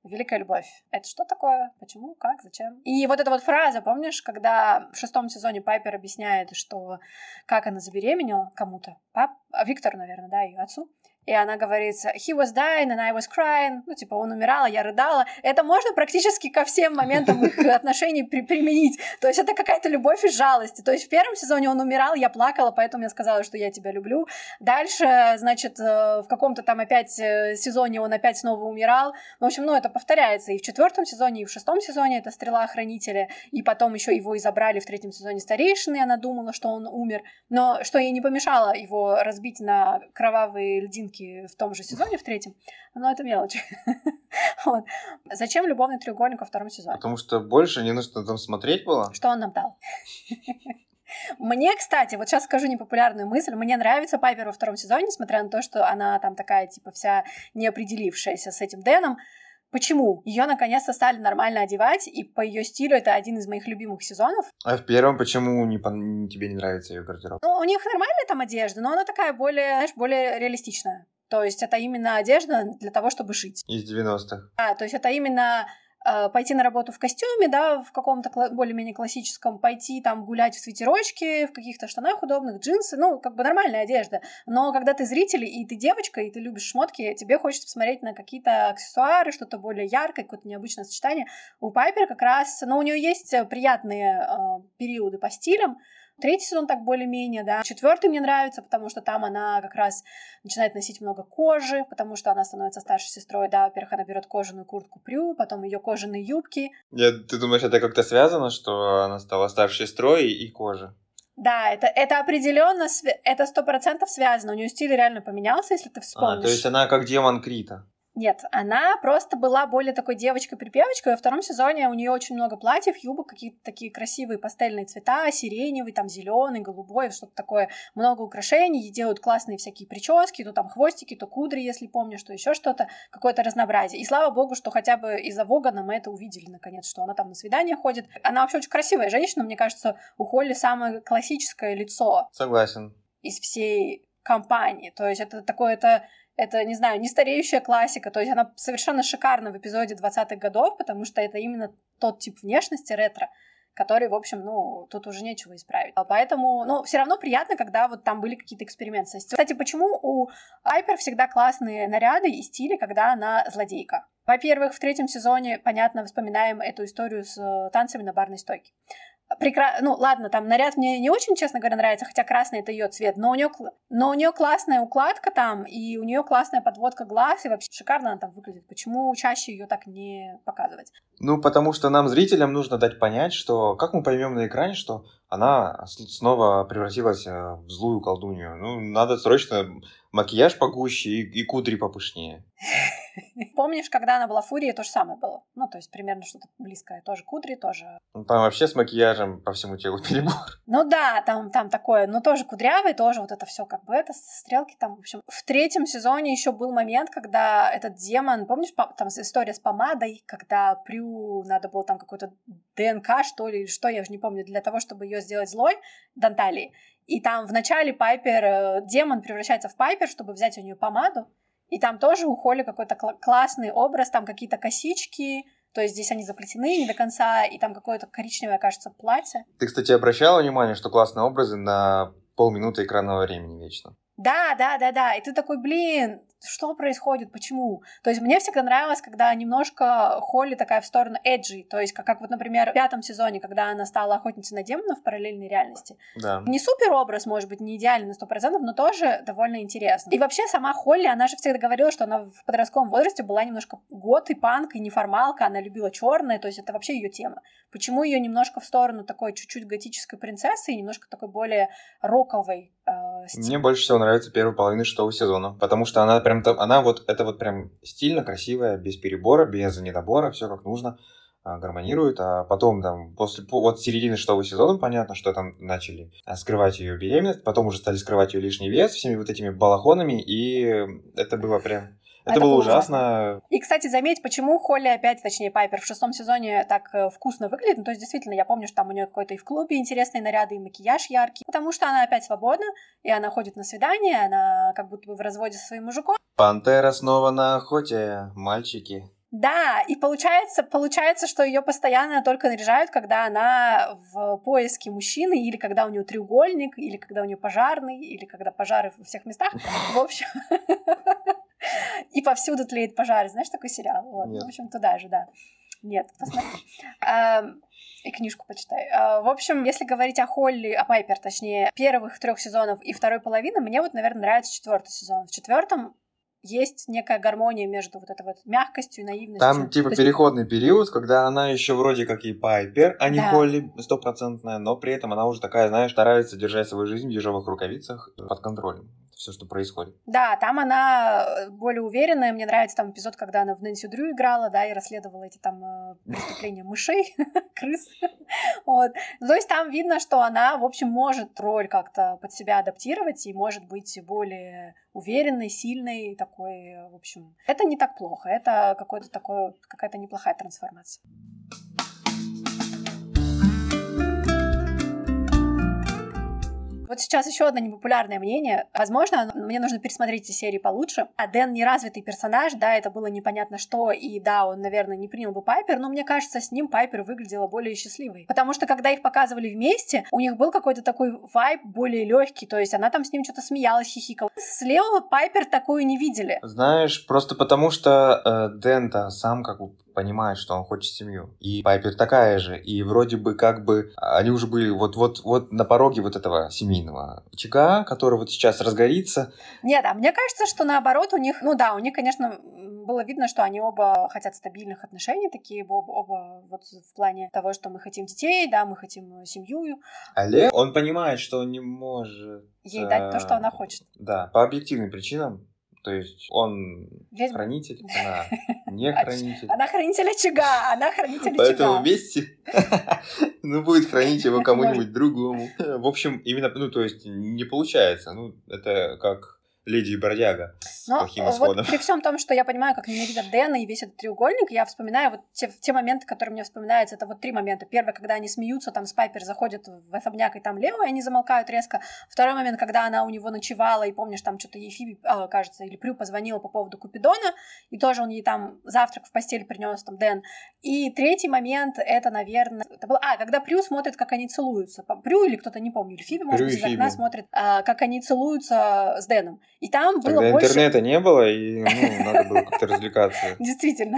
Великая любовь. Это что такое? Почему? Как? Зачем? И вот эта вот фраза, помнишь, когда в шестом сезоне Пайпер объясняет, что как она забеременела кому-то, пап, а Виктор, наверное, да, ее отцу, и она говорит, he was dying and I was crying, ну, типа, он умирал, а я рыдала. Это можно практически ко всем моментам их (laughs) отношений при применить. То есть это какая-то любовь и жалость. То есть в первом сезоне он умирал, я плакала, поэтому я сказала, что я тебя люблю. Дальше, значит, э, в каком-то там опять э, сезоне он опять снова умирал. В общем, ну, это повторяется и в четвертом сезоне, и в шестом сезоне это стрела хранителя, и потом еще его и забрали в третьем сезоне старейшины, и она думала, что он умер. Но что ей не помешало его разбить на кровавые льдинки в том же сезоне, в третьем, но это мелочь. (laughs) вот. Зачем любовный треугольник во втором сезоне? Потому что больше не нужно там смотреть было. Что он нам дал? (laughs) Мне, кстати, вот сейчас скажу непопулярную мысль. Мне нравится Пайпер во втором сезоне, несмотря на то, что она там такая, типа, вся неопределившаяся с этим Дэном. Почему? Ее наконец-то стали нормально одевать, и по ее стилю это один из моих любимых сезонов. А в первом почему не, по... тебе не нравится ее гардероб? Ну, у них нормальная там одежда, но она такая более, знаешь, более реалистичная. То есть это именно одежда для того, чтобы шить. Из 90-х. Да, то есть это именно пойти на работу в костюме, да, в каком-то более-менее классическом, пойти там гулять в свитерочке, в каких-то штанах удобных, джинсы, ну, как бы нормальная одежда. Но когда ты зритель, и ты девочка, и ты любишь шмотки, тебе хочется посмотреть на какие-то аксессуары, что-то более яркое, какое-то необычное сочетание. У Пайпер как раз, ну, у нее есть приятные э, периоды по стилям, Третий сезон так более-менее, да. Четвертый мне нравится, потому что там она как раз начинает носить много кожи, потому что она становится старшей сестрой, да. Во-первых, она берет кожаную куртку Прю, потом ее кожаные юбки. Я, ты думаешь, это как-то связано, что она стала старшей сестрой и кожа? Да, это, это определенно, это сто процентов связано. У нее стиль реально поменялся, если ты вспомнишь. А, то есть она как демон Крита. Нет, она просто была более такой девочкой-припевочкой. Во втором сезоне у нее очень много платьев, юбок, какие-то такие красивые пастельные цвета, сиреневый, там зеленый, голубой, что-то такое, много украшений, делают классные всякие прически, то там хвостики, то кудри, если помнишь, что еще что-то, какое-то разнообразие. И слава богу, что хотя бы из-за Вогана мы это увидели наконец, что она там на свидание ходит. Она вообще очень красивая женщина, мне кажется, у Холли самое классическое лицо. Согласен. Из всей компании. То есть это такое, это не знаю, не стареющая классика, то есть она совершенно шикарна в эпизоде 20-х годов, потому что это именно тот тип внешности ретро, который, в общем, ну, тут уже нечего исправить. А поэтому, ну, все равно приятно, когда вот там были какие-то эксперименты. Кстати, почему у Айпер всегда классные наряды и стили, когда она злодейка? Во-первых, в третьем сезоне, понятно, вспоминаем эту историю с э, танцами на барной стойке прекрасно, ну ладно, там наряд мне не очень, честно говоря, нравится, хотя красный это ее цвет, но у нее, но у нее классная укладка там, и у нее классная подводка глаз, и вообще шикарно она там выглядит. Почему чаще ее так не показывать? Ну, потому что нам, зрителям, нужно дать понять, что как мы поймем на экране, что она снова превратилась э, в злую колдунью. Ну, надо срочно макияж погуще и, и кудри попышнее. Помнишь, когда она была фурией, то же самое было? Ну, то есть примерно что-то близкое. Тоже кудри, тоже... Ну, там вообще с макияжем по всему телу перебор. Ну да, там, там такое, но тоже кудрявый, тоже вот это все как бы это, стрелки там, в общем. В третьем сезоне еще был момент, когда этот демон, помнишь, там история с помадой, когда Прю надо было там какой-то ДНК, что ли, или что, я уже не помню, для того, чтобы ее сделать злой, Данталии. И там в начале Пайпер, э, демон превращается в Пайпер, чтобы взять у нее помаду. И там тоже у Холли какой-то кл- классный образ, там какие-то косички, то есть здесь они заплетены не до конца, и там какое-то коричневое, кажется, платье. Ты, кстати, обращала внимание, что классные образы на полминуты экранного времени вечно? Да, да, да, да. И ты такой, блин, что происходит, почему? То есть мне всегда нравилось, когда немножко Холли такая в сторону эджи, то есть как, как вот, например, в пятом сезоне, когда она стала охотницей на демонов в параллельной реальности. Да. Не супер образ, может быть, не идеальный на сто процентов, но тоже довольно интересно. И вообще сама Холли, она же всегда говорила, что она в подростковом возрасте была немножко год и панк, и неформалка, она любила черное, то есть это вообще ее тема. Почему ее немножко в сторону такой чуть-чуть готической принцессы и немножко такой более роковой э, стиль? Мне больше всего нравится первая половина шестого сезона, потому что она прям там, она вот, это вот прям стильно, красивая, без перебора, без недобора, все как нужно а, гармонирует, а потом там после вот середины шестого сезона понятно, что там начали а, скрывать ее беременность, потом уже стали скрывать ее лишний вес всеми вот этими балахонами, и это было прям это, это было ужасно. И, кстати, заметь, почему Холли опять, точнее, Пайпер в шестом сезоне так э, вкусно выглядит. Ну, то есть, действительно, я помню, что там у нее какой-то и в клубе интересные наряды, и макияж яркий. Потому что она опять свободна, и она ходит на свидание, она как будто бы в разводе со своим мужиком. Пантера снова на охоте, мальчики. Да, и получается, получается, что ее постоянно только наряжают, когда она в поиске мужчины, или когда у нее треугольник, или когда у нее пожарный, или когда пожары во всех местах. (laughs) В общем, (laughs) и повсюду тлеет пожар. Знаешь такой сериал? Вот. В общем, туда же, да. Нет, посмотри. (laughs) И книжку почитай. А, в общем, если говорить о Холли, о Пайпер, точнее, первых трех сезонов и второй половины, мне вот, наверное, нравится четвертый сезон. В четвертом есть некая гармония между вот этой вот мягкостью и наивностью. Там типа есть... переходный период, когда она еще вроде как и Пайпер, а не да. Холли стопроцентная, но при этом она уже такая, знаешь, старается держать свою жизнь в ежовых рукавицах под контролем все, что происходит. Да, там она э, более уверенная. Мне нравится там эпизод, когда она в Нэнси Дрю играла, да, и расследовала эти там э, преступления мышей, (laughs) крыс. вот. То есть там видно, что она, в общем, может роль как-то под себя адаптировать и может быть более уверенной, сильной, такой, в общем. Это не так плохо, это какой-то такой, какая-то неплохая трансформация. Вот сейчас еще одно непопулярное мнение. Возможно, мне нужно пересмотреть эти серии получше. А Дэн неразвитый персонаж, да, это было непонятно что, и да, он, наверное, не принял бы Пайпер, но мне кажется, с ним Пайпер выглядела более счастливой. Потому что, когда их показывали вместе, у них был какой-то такой вайб более легкий, то есть она там с ним что-то смеялась, хихикала. Слева Пайпер такую не видели. Знаешь, просто потому что э, Дэн-то сам как бы понимает, что он хочет семью. И Пайпер такая же. И вроде бы как бы они уже были вот-вот вот на пороге вот этого семейного очага, который вот сейчас разгорится. Нет, а мне кажется, что наоборот у них, ну да, у них, конечно, было видно, что они оба хотят стабильных отношений, такие оба, оба вот в плане того, что мы хотим детей, да, мы хотим семью. Олег, он понимает, что он не может... Ей дать то, что она хочет. Да, по объективным причинам то есть он Ведьма. хранитель, (laughs) она не хранитель. Она хранитель очага, она хранитель очага. Поэтому вместе (laughs) ну, будет хранить его (laughs) кому-нибудь другому. В общем, именно, ну, то есть не получается. Ну, это как Леди и бродяга с Но плохим исходом. Вот при всем том, что я понимаю, как ненавидят Дэна и весь этот треугольник, я вспоминаю вот те, те моменты, которые мне вспоминаются, это вот три момента. Первый, когда они смеются, там Спайпер заходит в особняк, и там Лео, и они замолкают резко. Второй момент, когда она у него ночевала, и помнишь, там что-то ей Фиби, а, кажется, или Прю позвонила по поводу Купидона, и тоже он ей там завтрак в постель принес, там, Дэн. И третий момент, это, наверное, это был, а, когда Прю смотрит, как они целуются. Прю или кто-то, не помню, или Фиби, может Прю быть, из окна смотрит, а, как они целуются с Дэном. И там Тогда было больше... интернета не было, и ну, надо было как-то развлекаться. (laughs) Действительно.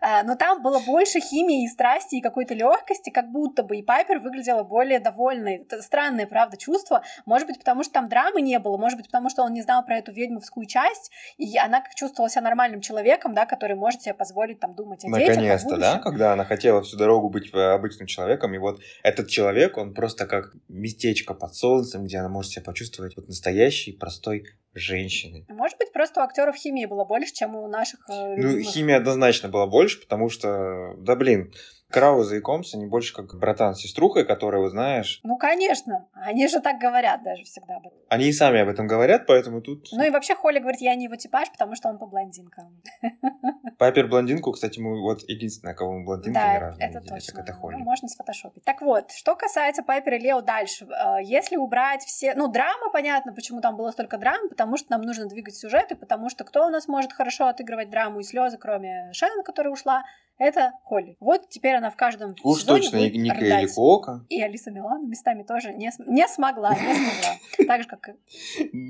А, но там было больше химии и страсти, и какой-то легкости, как будто бы. И Пайпер выглядела более довольной. Это странное, правда, чувство. Может быть, потому что там драмы не было, может быть, потому что он не знал про эту ведьмовскую часть, и она как чувствовала себя нормальным человеком, да, который может себе позволить там думать о Наконец-то, да, когда она хотела всю дорогу быть э, обычным человеком, и вот этот человек, он просто как местечко под солнцем, где она может себя почувствовать вот настоящий, простой женщины. Может быть, просто у актеров химии было больше, чем у наших. Э, ну, химия однозначно была больше, потому что, да блин, Крауза и Комс, они больше как братан с сеструхой, вот знаешь... Ну, конечно. Они же так говорят даже всегда об этом. Они и сами об этом говорят, поэтому тут... Ну и вообще Холли говорит, я не его типаж, потому что он по блондинкам. (laughs) Пайпер блондинку, кстати, мы вот единственная, кого мы блондинки да, ни разу это не видели, точно. Так это Холли. Ну, можно сфотошопить. Так вот, что касается Пайпер и Лео дальше. Э, если убрать все... Ну, драма, понятно, почему там было столько драм, потому что нам нужно двигать сюжеты, потому что кто у нас может хорошо отыгрывать драму и слезы, кроме Шеннон, которая ушла, это Холли. Вот теперь она в каждом Уж сезоне точно будет Ника рыдать. или Кока. И Алиса Милана местами тоже не, не смогла, не смогла. (laughs) Так же, как и-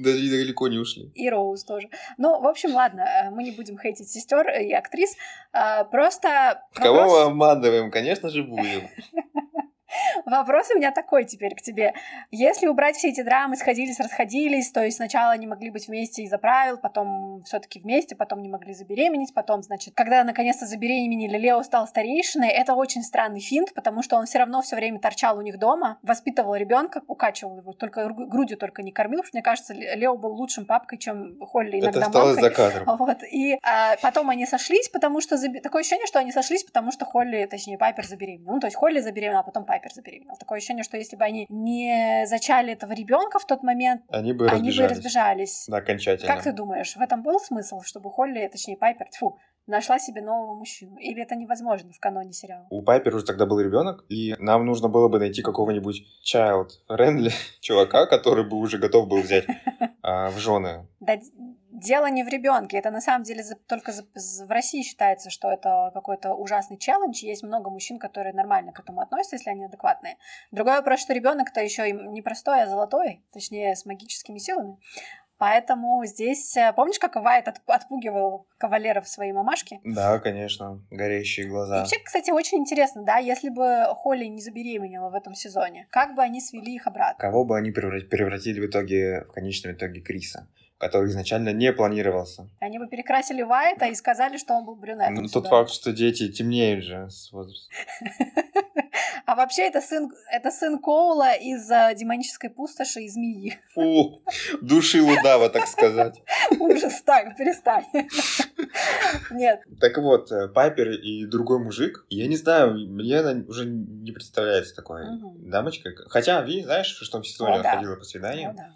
Даже далеко не ушли. и Роуз тоже. Ну, в общем, ладно, э, мы не будем хейтить сестер и актрис. А, Просто Кого мы обманываем? Конечно же, будем. (laughs) (laughs) Вопрос у меня такой теперь к тебе. Если убрать все эти драмы, сходились, расходились, то есть сначала они могли быть вместе из-за правил, потом все таки вместе, потом не могли забеременеть, потом, значит, когда наконец-то забеременели, Лео стал старейшиной, это очень странный финт, потому что он все равно все время торчал у них дома, воспитывал ребенка, укачивал его, только гру- грудью только не кормил, потому что, мне кажется, Ле- Лео был лучшим папкой, чем Холли Это иногда осталось мамкой. за кадром. Вот, и а, потом они сошлись, потому что... забе- Такое ощущение, что они сошлись, потому что Холли, точнее, Пайпер забеременела. Ну, то есть Холли забеременела, а потом Пайпер забеременела. Такое ощущение, что если бы они не зачали этого ребенка в тот момент, Они бы они бы разбежались. разбежались. Да, окончательно. Как ты думаешь, в этом был смысл, чтобы Холли, точнее, Пайпер, тьфу, нашла себе нового мужчину? Или это невозможно в каноне сериала? У Пайпер уже тогда был ребенок, и нам нужно было бы найти какого-нибудь child friendly (laughs) чувака, который бы уже готов был взять (laughs) а, в жены. Дело не в ребенке. Это на самом деле только в России считается, что это какой-то ужасный челлендж. Есть много мужчин, которые нормально к этому относятся, если они адекватные. Другой вопрос, что ребенок-то еще и не простой, а золотой, точнее, с магическими силами. Поэтому здесь, э, помнишь, как Вайт от- отпугивал кавалеров своей мамашки? Да, конечно, горящие И глаза. вообще, кстати, очень интересно, да, если бы Холли не забеременела в этом сезоне, как бы они свели их обратно? Кого бы они превра- превратили в итоге, в конечном итоге Криса, который изначально не планировался. Они бы перекрасили Вайта и сказали, что он был брюнетом. Ну, сюда. тот факт, что дети темнеют же с возрастом. (laughs) А вообще это сын, это сын Коула из э, демонической пустоши и змеи. Фу, души удава, так сказать. (laughs) Ужас, так, перестань. Нет, Так вот, э, Пайпер и другой мужик, я не знаю, мне она уже не представляется такой Мгм. дамочкой. Хотя, Ви, знаешь, в шестом сезоне О, она да. ходила по свиданиям, ну да.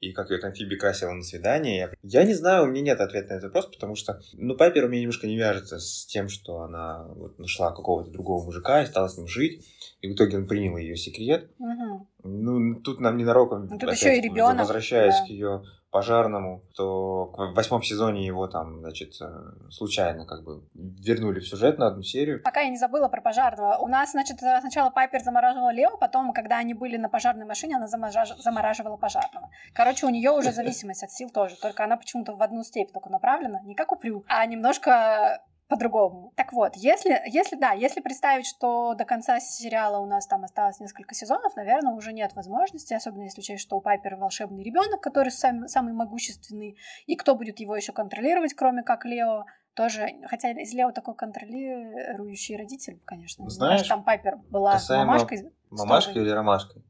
И как ее там Фиби красила на свидание. Я не знаю, у меня нет ответа на этот вопрос, потому что, ну, Пайпер у меня немножко не вяжется с тем, что она вот нашла какого-то другого мужика и стала с ним жить, и в итоге он принял ее секрет. Мгм. Ну, тут нам ненароком, Ну, тут еще и ребенок, возвращаясь да. к ее пожарному, то в восьмом сезоне его там, значит, э, случайно как бы вернули в сюжет на одну серию. Пока я не забыла про пожарного. У нас, значит, э, сначала Пайпер замораживала Лео, потом, когда они были на пожарной машине, она замораживала пожарного. Короче, у нее уже зависимость от сил тоже, только она почему-то в одну степь только направлена, не как у Прю, а немножко по-другому. Так вот, если, если да, если представить, что до конца сериала у нас там осталось несколько сезонов, наверное, уже нет возможности, особенно если учесть, что у Пайпера волшебный ребенок, который сам- самый могущественный, и кто будет его еще контролировать, кроме как Лео, тоже, хотя из Лео такой контролирующий родитель, конечно. Не Знаешь, там Пайпер была касаемо мамашкой, Мамашкой или ромашкой?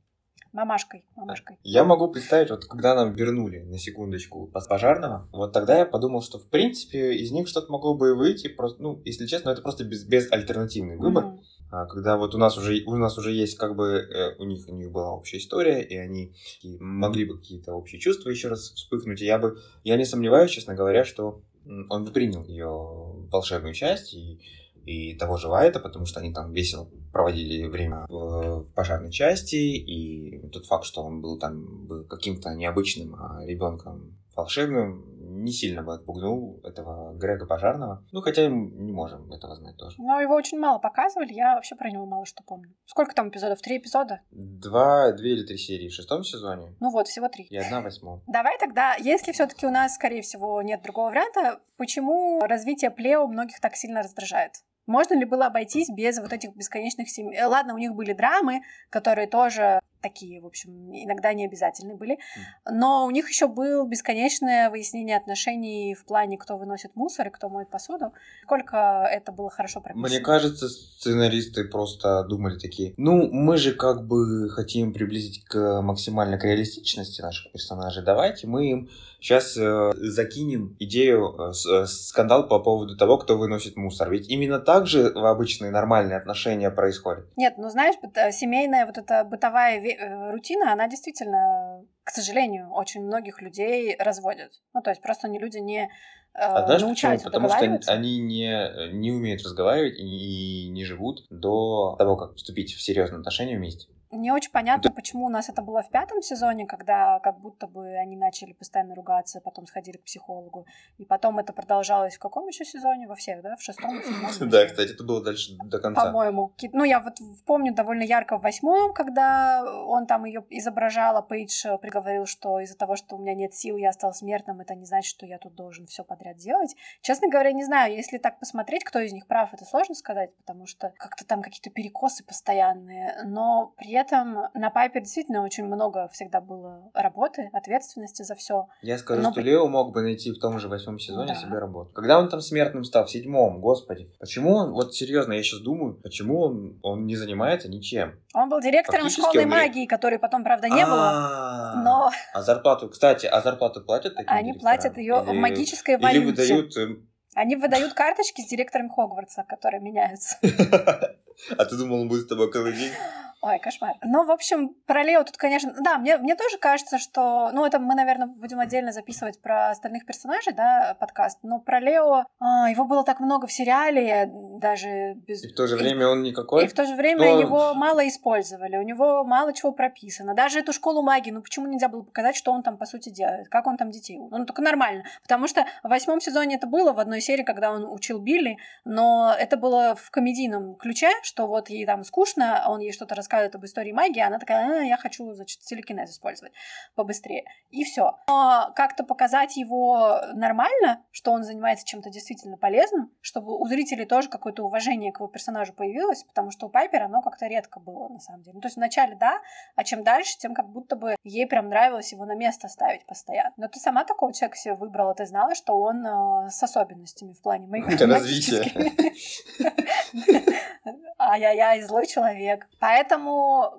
Мамашкой, мамашкой. Я могу представить, вот когда нам вернули на секундочку пожарного, вот тогда я подумал, что в принципе из них что-то могло бы и выйти, просто, ну, если честно, это просто без, безальтернативный выбор. Мгм. А, когда вот у нас уже у нас уже есть как бы э, у них у них была общая история и они могли бы какие-то общие чувства еще раз вспыхнуть и я бы я не сомневаюсь честно говоря что он бы принял ее волшебную часть и и того же Вайта, потому что они там весело проводили время в, в пожарной части, и тот факт, что он был там был каким-то необычным а, ребенком волшебным, не сильно бы отпугнул этого Грега Пожарного. Ну, хотя и не можем этого знать тоже. Но его очень мало показывали, я вообще про него мало что помню. Сколько там эпизодов? Три эпизода? Два, две или три серии в шестом сезоне Ну вот, всего три. и одна в восьмом. Давай тогда, если все-таки у нас, скорее всего, нет другого варианта, почему развитие Плео многих так сильно раздражает? Можно ли было обойтись без вот этих бесконечных семей? Ладно, у них были драмы, которые тоже такие, в общем, иногда не обязательны были, но у них еще было бесконечное выяснение отношений в плане, кто выносит мусор и кто моет посуду. Сколько это было хорошо прописано. Мне кажется, сценаристы просто думали такие, ну, мы же как бы хотим приблизить к максимально к реалистичности наших персонажей, давайте мы им сейчас э, закинем идею, э, э, скандал по поводу того, кто выносит мусор. Ведь именно так же в обычные нормальные отношения происходят. Нет, ну знаешь, э, семейная вот эта бытовая рутина, она действительно, к сожалению, очень многих людей разводит. Ну, то есть просто они люди не э, А знаешь почему? Потому что они, не, не умеют разговаривать и, и не живут до того, как вступить в серьезные отношения вместе. Не очень понятно, почему у нас это было в пятом сезоне, когда как будто бы они начали постоянно ругаться, потом сходили к психологу. И потом это продолжалось в каком еще сезоне? Во всех, да? В шестом? (laughs) Да, кстати, это было дальше до конца. По-моему. Ну, я вот помню довольно ярко в восьмом, когда он там ее изображал, а Пейдж приговорил, что из-за того, что у меня нет сил, я стал смертным, это не значит, что я тут должен все подряд делать. Честно говоря, не знаю, если так посмотреть, кто из них прав, это сложно сказать, потому что как-то там какие-то перекосы постоянные. Но при этом на Пайпер действительно очень много всегда было работы, ответственности за все. Я скажу, Но... что Лео мог бы найти в том же восьмом сезоне да. себе работу. Когда он там смертным стал, в седьмом, господи, почему он, вот серьезно, я сейчас думаю, почему он, он не занимается ничем? Он был директором школы магии, которой потом, правда, не было. А. Но... А зарплату, кстати, а зарплату платят таким Они платят ее в магической валюте. Или выдают эм, они выдают карточки с директором Хогвартса, которые меняются. (laughs) А ты думал, он будет с тобой каждый день? Ой, кошмар. Ну, в общем, про Лео тут, конечно... Да, мне, мне тоже кажется, что... Ну, это мы, наверное, будем отдельно записывать про остальных персонажей, да, подкаст. Но про Лео... А, его было так много в сериале, даже без... И в то же время и, он никакой? И в то же время что... его мало использовали. У него мало чего прописано. Даже эту школу магии, ну, почему нельзя было показать, что он там, по сути, делает? Как он там детей? Ну, только нормально. Потому что в восьмом сезоне это было в одной серии, когда он учил Билли, но это было в комедийном ключе, что вот ей там скучно, он ей что-то рассказывает рассказывает об истории магии, она такая, а, я хочу, значит, телекинез использовать побыстрее. И все. Но как-то показать его нормально, что он занимается чем-то действительно полезным, чтобы у зрителей тоже какое-то уважение к его персонажу появилось, потому что у Пайпера оно как-то редко было, на самом деле. Ну, то есть вначале да, а чем дальше, тем как будто бы ей прям нравилось его на место ставить постоянно. Но ты сама такого человека себе выбрала, ты знала, что он э, с особенностями в плане моих развития. (laughs) (laughs) Ай-яй-яй, злой человек. Поэтому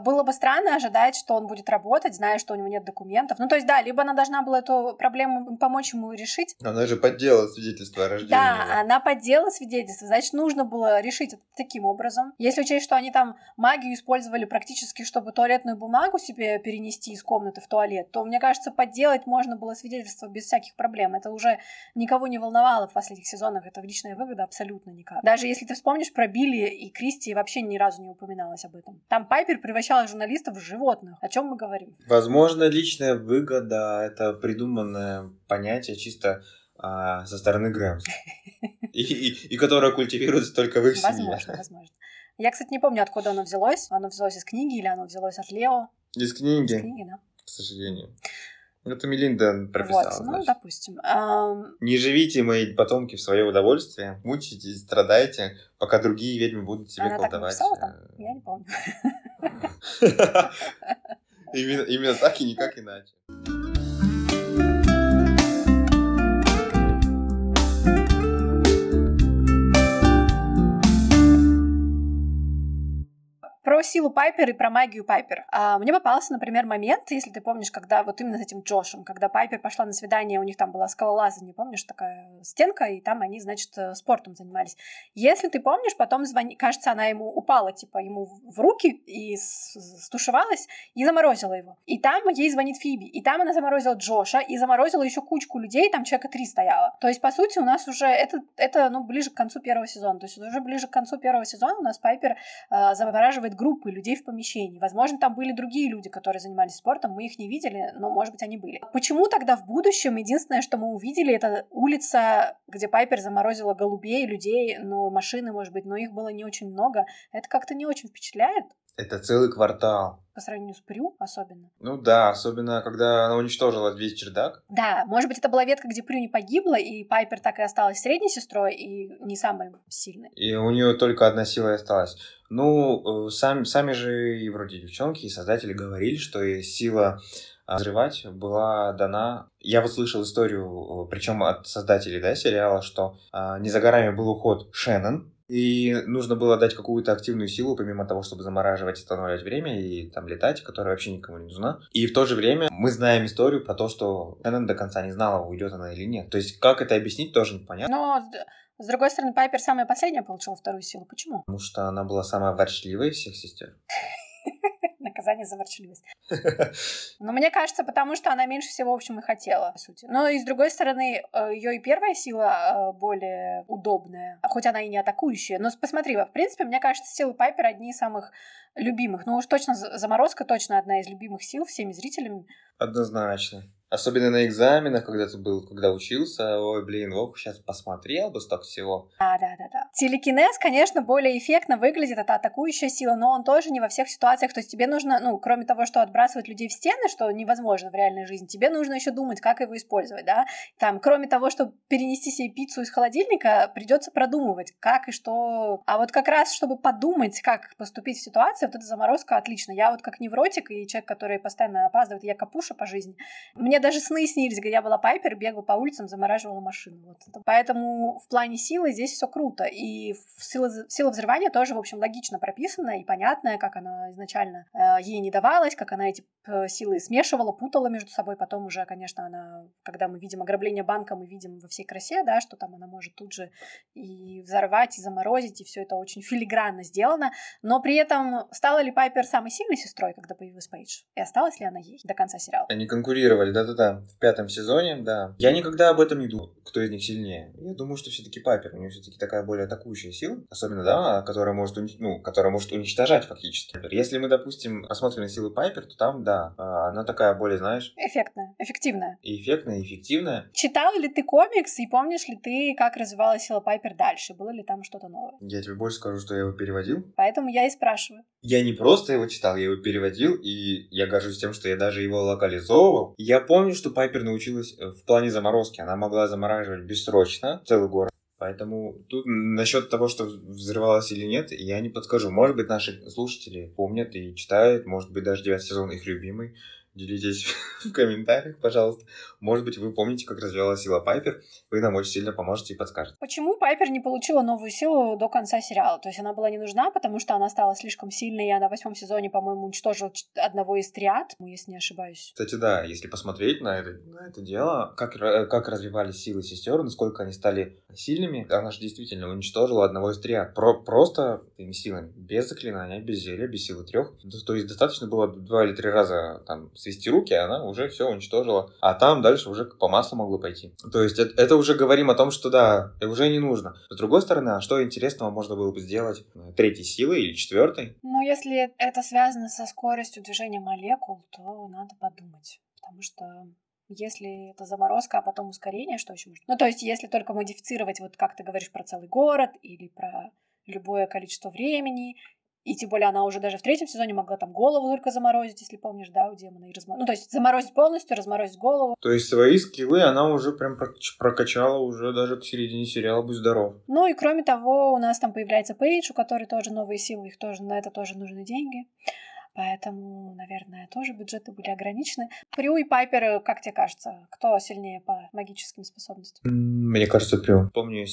было бы странно ожидать, что он будет работать, зная, что у него нет документов. Ну, то есть, да, либо она должна была эту проблему помочь ему решить. Она же подделала свидетельство о рождении. Да, она подделала свидетельство. Значит, нужно было решить это таким образом. Если учесть, что они там магию использовали практически, чтобы туалетную бумагу себе перенести из комнаты в туалет, то, мне кажется, подделать можно было свидетельство без всяких проблем. Это уже никого не волновало в последних сезонах. Это личная выгода абсолютно никак. Даже если ты вспомнишь про Билли и Кристи, вообще ни разу не упоминалось об этом. Там Пайпер превращала журналистов в животных. О чем мы говорим? Возможно, личная выгода — это придуманное понятие чисто а, со стороны Грэмс. И, и, и которое культивируется только в их семье. Возможно, возможно. Я, кстати, не помню, откуда оно взялось. Оно взялось из книги или оно взялось от Лео? Из книги. Из книги, да. К сожалению. Это Мелинда прописала. Вот, ну, допустим. Um... Не живите, мои потомки, в свое удовольствие. Мучитесь, страдайте, пока другие ведьмы будут себе Она колдовать. Так написала, там? Я не помню. (laughs) Именно так и никак иначе. Силу Пайпер и про магию Пайпер. А, мне попался, например, момент, если ты помнишь, когда вот именно с этим Джошем, когда Пайпер пошла на свидание, у них там была скалолазание, помнишь, такая стенка, и там они, значит, э, спортом занимались. Если ты помнишь, потом звони... кажется, она ему упала, типа, ему в руки и стушевалась, и заморозила его. И там ей звонит Фиби, и там она заморозила Джоша, и заморозила еще кучку людей, там человека три стояло. То есть, по сути, у нас уже это, это ну, ближе к концу первого сезона. То есть, уже ближе к концу первого сезона у нас Пайпер э, замораживает группы людей в помещении. Возможно, там были другие люди, которые занимались спортом, мы их не видели, но, может быть, они были. Почему тогда в будущем единственное, что мы увидели, это улица, где Пайпер заморозила голубей, людей, но машины, может быть, но их было не очень много. Это как-то не очень впечатляет. Это целый квартал. По сравнению с Прю особенно. Ну да, особенно когда она уничтожила весь чердак. Да, может быть, это была ветка, где Прю не погибла, и Пайпер так и осталась средней сестрой и не самой сильной. И у нее только одна сила и осталась. Ну, э, сами, сами же и вроде девчонки, и создатели говорили, что и сила а, взрывать была дана. Я вот слышал историю, причем от создателей да, сериала, что а, не за горами был уход Шеннон, и нужно было дать какую-то активную силу, помимо того, чтобы замораживать, останавливать время и там летать, которая вообще никому не нужна. И в то же время мы знаем историю про то, что Шеннон до конца не знала, уйдет она или нет. То есть как это объяснить, тоже непонятно. Но с другой стороны, Пайпер самая последняя получила вторую силу. Почему? Потому что она была самая ворчливая из всех сестер. (laughs) Наказание за ворчливость. (laughs) Но мне кажется, потому что она меньше всего, в общем, и хотела, по сути. Но и с другой стороны, э, ее и первая сила э, более удобная, хоть она и не атакующая. Но посмотри, в принципе, мне кажется, силы Пайпер одни из самых любимых. Ну уж точно заморозка точно одна из любимых сил всеми зрителями. Однозначно. Особенно на экзаменах, когда ты был, когда учился, ой, блин, ох, сейчас посмотрел бы столько всего. Да, да, да, да. Телекинез, конечно, более эффектно выглядит, это атакующая сила, но он тоже не во всех ситуациях. То есть тебе нужно, ну, кроме того, что отбрасывать людей в стены, что невозможно в реальной жизни, тебе нужно еще думать, как его использовать, да. Там, кроме того, чтобы перенести себе пиццу из холодильника, придется продумывать, как и что. А вот как раз, чтобы подумать, как поступить в ситуации, вот эта заморозка отлично. Я вот как невротик и человек, который постоянно опаздывает, я капуша по жизни. Мне мне даже сны снились, где я была Пайпер, бегала по улицам, замораживала машину. Вот. Поэтому в плане силы здесь все круто. И сила, сила взрывания тоже, в общем, логично прописана и понятная, как она изначально э, ей не давалась, как она эти силы смешивала, путала между собой. Потом уже, конечно, она, когда мы видим ограбление банка, мы видим во всей красе, да, что там она может тут же и взорвать, и заморозить, и все это очень филигранно сделано. Но при этом стала ли Пайпер самой сильной сестрой, когда появилась Пейдж? И осталась ли она ей до конца сериала? Они конкурировали, да, да-да-да, в пятом сезоне, да. Я никогда об этом не думал, кто из них сильнее. Я думаю, что все-таки Пайпер, у нее все-таки такая более атакующая сила, особенно, да, которая может, ну, которая может уничтожать фактически. Если мы, допустим, посмотрим на силы Пайпер, то там, да, а, она такая более, знаешь... Эффектная, эффективная. И эффектная, и эффективная. Читал ли ты комикс, и помнишь ли ты, как развивалась сила Пайпер дальше? Было ли там что-то новое? Я тебе больше скажу, что я его переводил. Поэтому я и спрашиваю. Я не просто его читал, я его переводил, и я горжусь тем, что я даже его локализовывал. Я помню, что Пайпер научилась э, в плане заморозки. Она могла замораживать бессрочно целый город. Поэтому тут насчет того, что взрывалось или нет, я не подскажу. Может быть, наши слушатели помнят и читают, может быть, даже девятый сезон их любимый делитесь (laughs) в комментариях, пожалуйста. Может быть, вы помните, как развивалась сила Пайпер, вы нам очень сильно поможете и подскажете. Почему Пайпер не получила новую силу до конца сериала? То есть она была не нужна, потому что она стала слишком сильной, и она в восьмом сезоне, по-моему, уничтожила одного из триад, если не ошибаюсь. Кстати, да, если посмотреть на это, на это дело, как, как развивались силы сестер, насколько они стали сильными, она же действительно уничтожила одного из триад. Про просто этими силами, без заклинания, без зелья, без силы трех. То есть достаточно было два или три раза там свести руки, она уже все уничтожила. А там дальше уже по маслу могло пойти. То есть это, это уже говорим о том, что да, уже не нужно. С другой стороны, а что интересного можно было бы сделать третьей силой или четвертой? Ну, если это связано со скоростью движения молекул, то надо подумать. Потому что если это заморозка, а потом ускорение, что еще может? Ну, то есть, если только модифицировать, вот как ты говоришь про целый город или про любое количество времени, и тем более она уже даже в третьем сезоне могла там голову только заморозить, если помнишь, да, у демона. И размо... Ну, то есть заморозить полностью, разморозить голову. То есть свои скиллы она уже прям прокачала уже даже к середине сериала «Будь здоров». Ну и кроме того, у нас там появляется Пейдж, у которой тоже новые силы, их тоже, на это тоже нужны деньги. Поэтому, наверное, тоже бюджеты были ограничены. Прю и Пайпер, как тебе кажется, кто сильнее по магическим способностям? Мне кажется, Прю. Помню,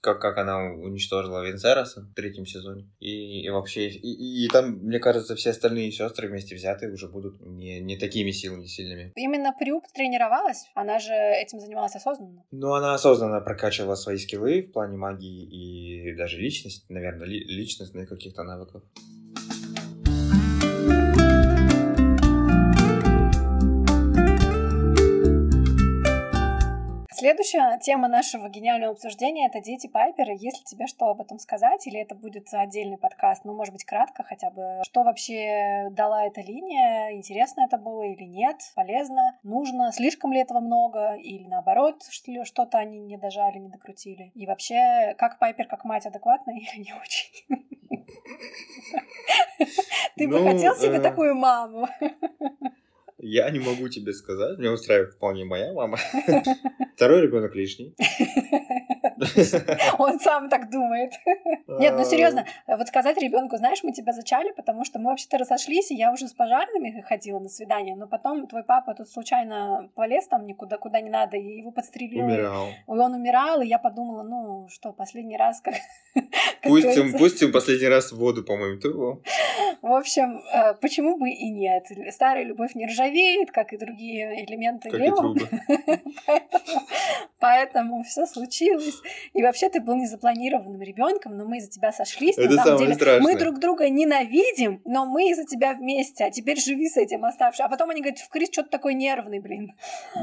как, как она уничтожила Венцероса в третьем сезоне. И, и вообще, и, и там, мне кажется, все остальные сестры вместе взятые уже будут не, не такими силами сильными. Именно Прю тренировалась? Она же этим занималась осознанно? Ну, она осознанно прокачивала свои скиллы в плане магии и даже личность, наверное, ли, личностных каких-то навыков. Следующая тема нашего гениального обсуждения — это дети Пайпера. Есть ли тебе что об этом сказать, или это будет отдельный подкаст? Ну, может быть, кратко хотя бы. Что вообще дала эта линия? Интересно это было или нет? Полезно? Нужно? Слишком ли этого много? Или наоборот, что-то они не дожали, не докрутили? И вообще, как Пайпер, как мать, адекватна или не очень? (laughs) Ты бы ну, хотел себе э, такую маму? Я не могу тебе сказать. Меня устраивает вполне моя мама. (laughs) Второй ребенок лишний. Он сам так думает. Нет, ну серьезно, вот сказать ребенку, знаешь, мы тебя зачали, потому что мы вообще-то разошлись, и я уже с пожарными ходила на свидание, но потом твой папа тут случайно полез там никуда, куда не надо, и его подстрелили. Умирал. И он умирал, и я подумала, ну что, последний раз как... (laughs) Пустим, пустим последний раз в воду, по-моему, ты его. В общем, э, почему бы и нет? Старая любовь не ржавеет, как и другие элементы Как. (laughs) Поэтому, поэтому все случилось. И вообще ты был незапланированным ребенком, но мы из-за тебя сошлись. Это На самом деле, страшное. мы друг друга ненавидим, но мы из-за тебя вместе. А теперь живи с этим оставшим. А потом они говорят, в Крис что-то такой нервный, блин.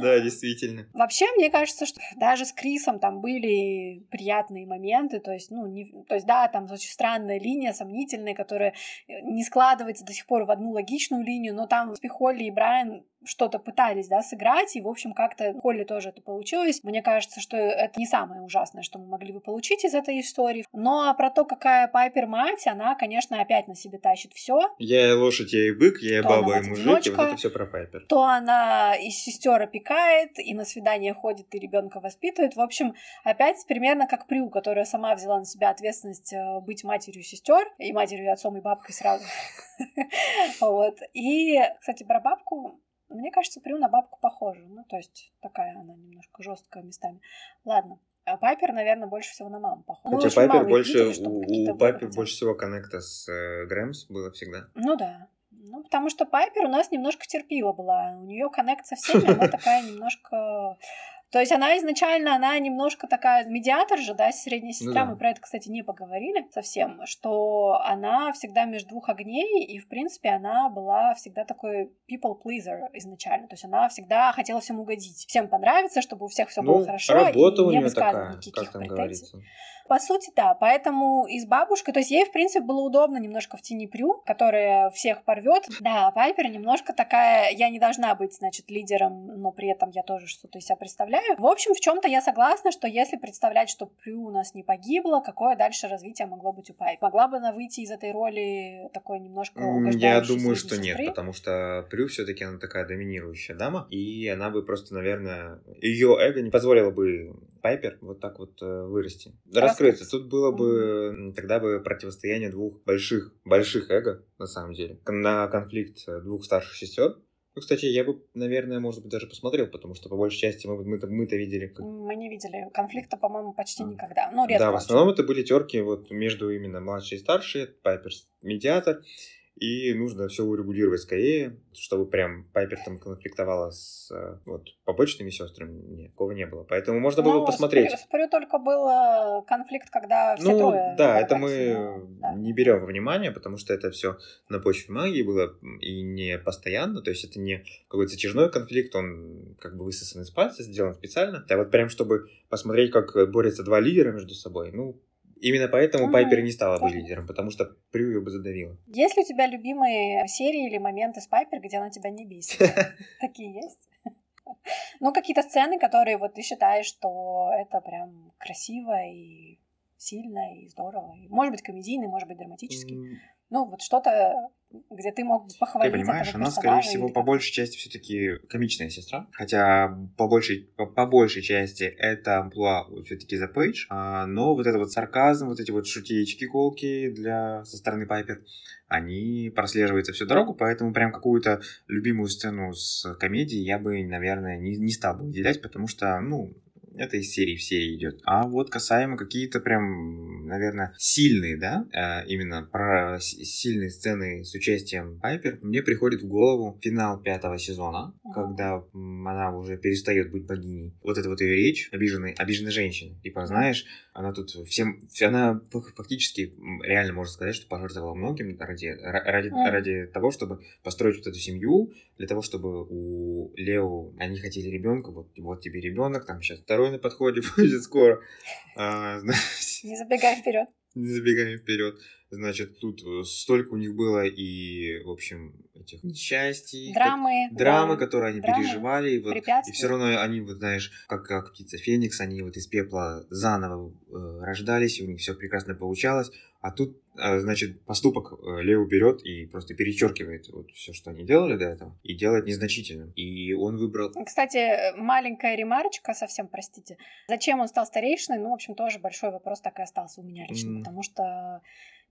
Да, действительно. Вообще, мне кажется, что даже с Крисом там были приятные моменты, то есть, ну, не, то есть, да, там очень странная линия, сомнительная, которая э, не складывается до сих пор в одну логичную линию, но там Холли и Брайан and что-то пытались, да, сыграть, и, в общем, как-то Холли тоже это получилось. Мне кажется, что это не самое ужасное, что мы могли бы получить из этой истории. Но про то, какая Пайпер мать, она, конечно, опять на себе тащит все. Я и лошадь, я и бык, я и То баба, и мужик, и вот это все про Пайпер. то она и сестер опекает, и на свидание ходит, и ребенка воспитывает. В общем, опять примерно как Прю, которая сама взяла на себя ответственность э, быть матерью сестер, и матерью, и отцом, и бабкой сразу. (laughs) Вот. И, кстати, про бабку, мне кажется, Прю на бабку похожа. Ну, то есть такая она немножко жесткая местами. Ладно. А Пайпер, наверное, больше всего на маму похожа. Хотя очень Пайпер больше, видели, у, у Пайпер больше всего коннекта с э, Грэмс было всегда. Ну да. Ну, потому что Пайпер у нас немножко терпила была. У нее коннект со всеми, она такая немножко... То есть она изначально, она немножко такая медиатор же, да, средняя сестра. да. Мы про это, кстати, не поговорили совсем, что она всегда между двух огней, и, в принципе, она была всегда такой people pleaser изначально. То есть она всегда хотела всем угодить. Всем понравится, чтобы у всех все было ну, хорошо, работа и у не нее такая, никаких как там претензий. говорится. По сути, да. Поэтому и с бабушкой, то есть ей, в принципе, было удобно немножко в тени Прю, которая всех порвет. Да, Пайпер немножко такая, я не должна быть, значит, лидером, но при этом я тоже что-то из себя представляю. В общем, в чем-то я согласна, что если представлять, что Прю у нас не погибла, какое дальше развитие могло быть у Пайп? Могла бы она выйти из этой роли такой немножко Я думаю, что нет, сестры? потому что Прю все-таки она такая доминирующая дама, и она бы просто, наверное, ее эго не позволило бы Пайпер вот так вот э, вырасти, раскрыться. Раскрыться. Тут было бы м, тогда бы противостояние двух больших больших эго на самом деле на конфликт э, двух старших сестер. Ну, кстати, я бы, наверное, может быть, даже посмотрел, потому что по большей части мы, мы-то, мы-то видели, как Мы не видели конфликта, по-моему, почти никогда. Ну, редко. да, в основном это были терки вот между именно младшей и старшей, Пайпер медиатор, и нужно все урегулировать скорее, чтобы прям Пайпер там конфликтовала с э, вот, побочными сестрами. Нет, такого не было. Поэтому можно было Ну, посмотреть. С Прю, с Прю только был э, конфликт, когда все ну, трое. да, это мы да. не берем во внимание, потому что это все на почве магии было и не постоянно, то есть это не какой-то затяжной конфликт, он как бы высосан из пальца, сделан специально. А вот прям чтобы посмотреть, как борются два лидера между собой, ну, именно поэтому Мгм, Пайпер не стала бы лидером, потому что Прю ее бы задавила. Есть ли у тебя любимые серии или моменты с Пайпер, где она тебя не бесит? (laughs) Такие есть? (laughs) Ну, какие-то сцены, которые вот ты считаешь, что это прям красиво и сильно и здорово. Может быть, комедийный, может быть, драматический. Ну, вот что-то, где ты мог бы Ты похвалить понимаешь, этого она, скорее всего, или по большей части все-таки комичная сестра. Хотя по большей, по, по большей части это амплуа все-таки за Пейдж. А, но вот это вот сарказм, вот эти вот шутеечки, колки для, со стороны Пайпер, они прослеживаются всю дорогу, поэтому прям какую-то любимую сцену с комедией я бы, наверное, не, не стал бы выделять, потому что, ну, это из серии в серии идет. А вот касаемо какие-то прям, наверное, сильные, да, э, именно про сильные сцены с участием Пайпер, мне приходит в голову финал пятого сезона, когда она уже перестает быть богиней. Вот эта вот ее речь обиженной, обиженной женщины. Типа, знаешь, она тут всем, она фак- фактически реально можно сказать, что пожертвовала многим ради, ра- ради, ради того, чтобы построить вот эту семью, для того, чтобы у Лео они хотели ребенка, вот, вот тебе ребенок, там сейчас второй на подходе (laughs) будет скоро. А, знаешь, Не забегай вперед. не забегаем вперед. Значит, тут э, столько у них было и, в общем, этих несчастий, как- Драмы. драмы, да, которые они драмы, переживали, и, вот, и все равно они, вот знаешь, как, как птица Феникс, они вот из пепла заново э, рождались, и у них все прекрасно получалось. А тут, э, значит, поступок э, Лео берет и просто перечеркивает вот все, что они делали до этого, и делает незначительным. И он выбрал Кстати, маленькая ремарочка, совсем простите. Зачем он стал старейшиной? Ну, в общем, тоже большой вопрос так и остался у меня лично, Мгм. потому что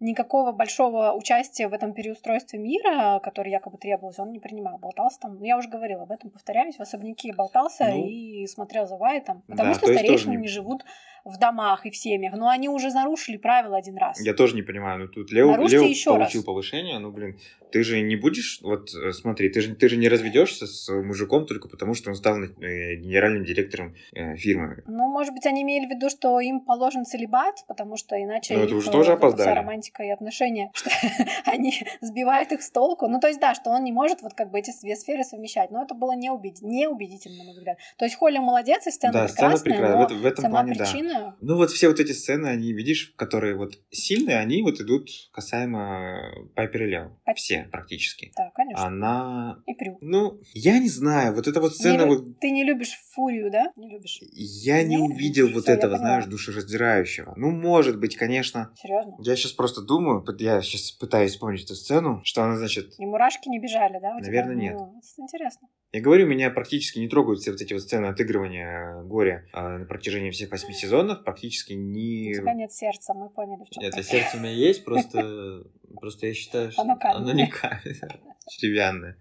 никакого большого участия в этом переустройстве мира, который якобы требовалось, он не принимал. Болтался там, я уже говорила об этом, повторяюсь, в особняке болтался ну, и смотрел за Вайтом, потому да, что старейшины не... не живут в домах и в семьях, но они уже нарушили правила один раз. Я тоже не понимаю, ну тут Лео, Лео еще получил раз. повышение, ну блин, ты же не будешь, вот э, смотри, ты же, ты же не разведешься с мужиком только потому, что он стал э, генеральным директором э, фирмы. Ну, может быть, они имели в виду, что им положен целебат, потому что иначе ну, это уже тоже опоздали. Романтика и отношения, что (laughs) они сбивают их с толку. Ну, то есть, да, что он не может вот как бы эти две сферы совмещать, но это было неубедительно, неубедительно, на мой взгляд. То есть, Холли молодец, и сцена да, прекрасная, сцена прекрасная. В, в этом сама плане, причина да. Ну вот все вот эти сцены, они, видишь, которые вот сильные, они вот идут касаемо Пайпер и Лео. Все практически. Да, конечно. Она... И Прю. Ну, я не знаю, вот эта вот сцена... Не, вот... Ты не любишь Фурию, да? Не любишь? Я не, не увидел вот этого, знаешь, душераздирающего. Ну, может быть, конечно. Серьезно? Я сейчас просто думаю, я сейчас пытаюсь вспомнить эту сцену, что она, значит... И мурашки не бежали, да? Наверное, нет. Ну, интересно. Я говорю, меня практически не трогают все вот эти вот сцены отыгрывания горя а, на протяжении всех восьми сезонов. Практически не... У тебя нет сердца, мы поняли, в чем Нет, сердце у меня есть, (laughs) просто, просто я считаю, что оно, оно не камень, (laughs) деревянное.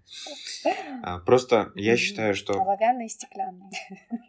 А, просто я считаю, что... Оловянный и стеклянный.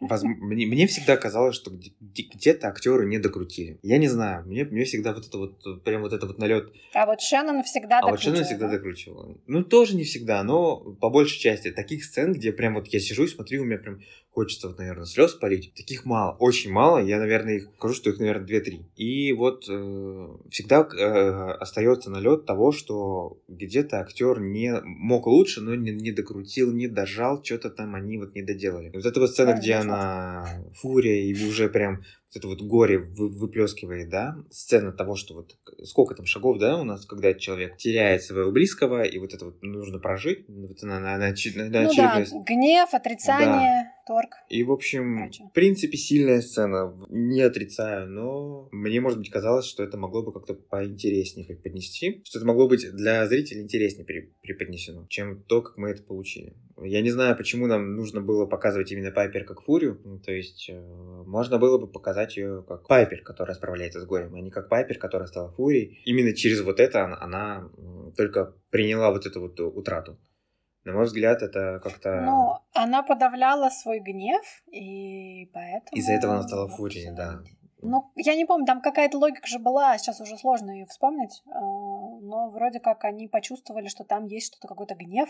(laughs) Мне, мне всегда казалось, что где-то актеры не докрутили. Я не знаю, мне, мне всегда вот это вот, прям вот это вот налет. А вот Шеннон всегда докручивал. А вот Шеннон всегда докручивал. Ну, тоже не всегда, но по большей части. Таких сцен, где прям вот я сижу и смотрю, у меня прям хочется, вот, наверное, слез полить. Таких мало, очень мало. Я, наверное, их скажу, что их, наверное, 2-3. И вот э, всегда э, остается налет того, что где-то актер не мог лучше, но не, не докрутил, не дожал, что-то там они вот не доделали. Вот эта вот сцена, да, где она фурия и уже прям вот это вот горе выплескивает, да, сцена того, что вот сколько там шагов, да, у нас, когда человек теряет своего близкого, и вот это вот нужно прожить, вот на, на, на, на, на ну да, гнев, отрицание. Да торг. И, в общем, Короче. в принципе, сильная сцена. Не отрицаю, но мне, может быть, казалось, что это могло бы как-то поинтереснее преподнести. Что это могло быть для зрителей интереснее преподнесено, чем то, как мы это получили. Я не знаю, почему нам нужно было показывать именно Пайпер как Фурию. Ну, то есть, э, можно было бы показать ее как Пайпер, которая справляется с горем, а не как Пайпер, которая стала Фурией. Именно через вот это она, она только приняла вот эту вот утрату. На мой взгляд, это как-то... Ну, она подавляла свой гнев, и поэтому... Из-за этого она стала фурией, да. Ну, я не помню, там какая-то логика же была, сейчас уже сложно ее вспомнить, а, но вроде как они почувствовали, что там есть что-то, какой-то гнев,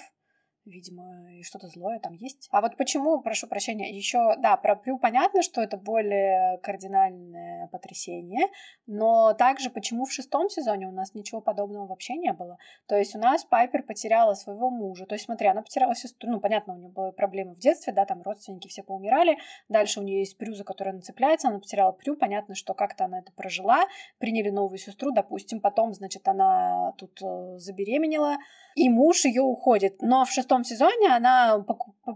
видимо, и что-то злое там есть. А вот почему, прошу прощения, еще, да, про Прю понятно, что это более кардинальное потрясение, но также почему в шестом сезоне у нас ничего подобного вообще не было. То есть у нас Пайпер потеряла своего мужа. То есть, смотри, она потеряла сестру, ну, понятно, у нее были проблемы в детстве, да, там родственники все поумирали, дальше у нее есть Прю, за которой она цепляется, она потеряла Прю, понятно, что как-то она это прожила, приняли новую сестру, допустим, потом, значит, она тут э, забеременела, и муж ее уходит. Но в шестом сезоне она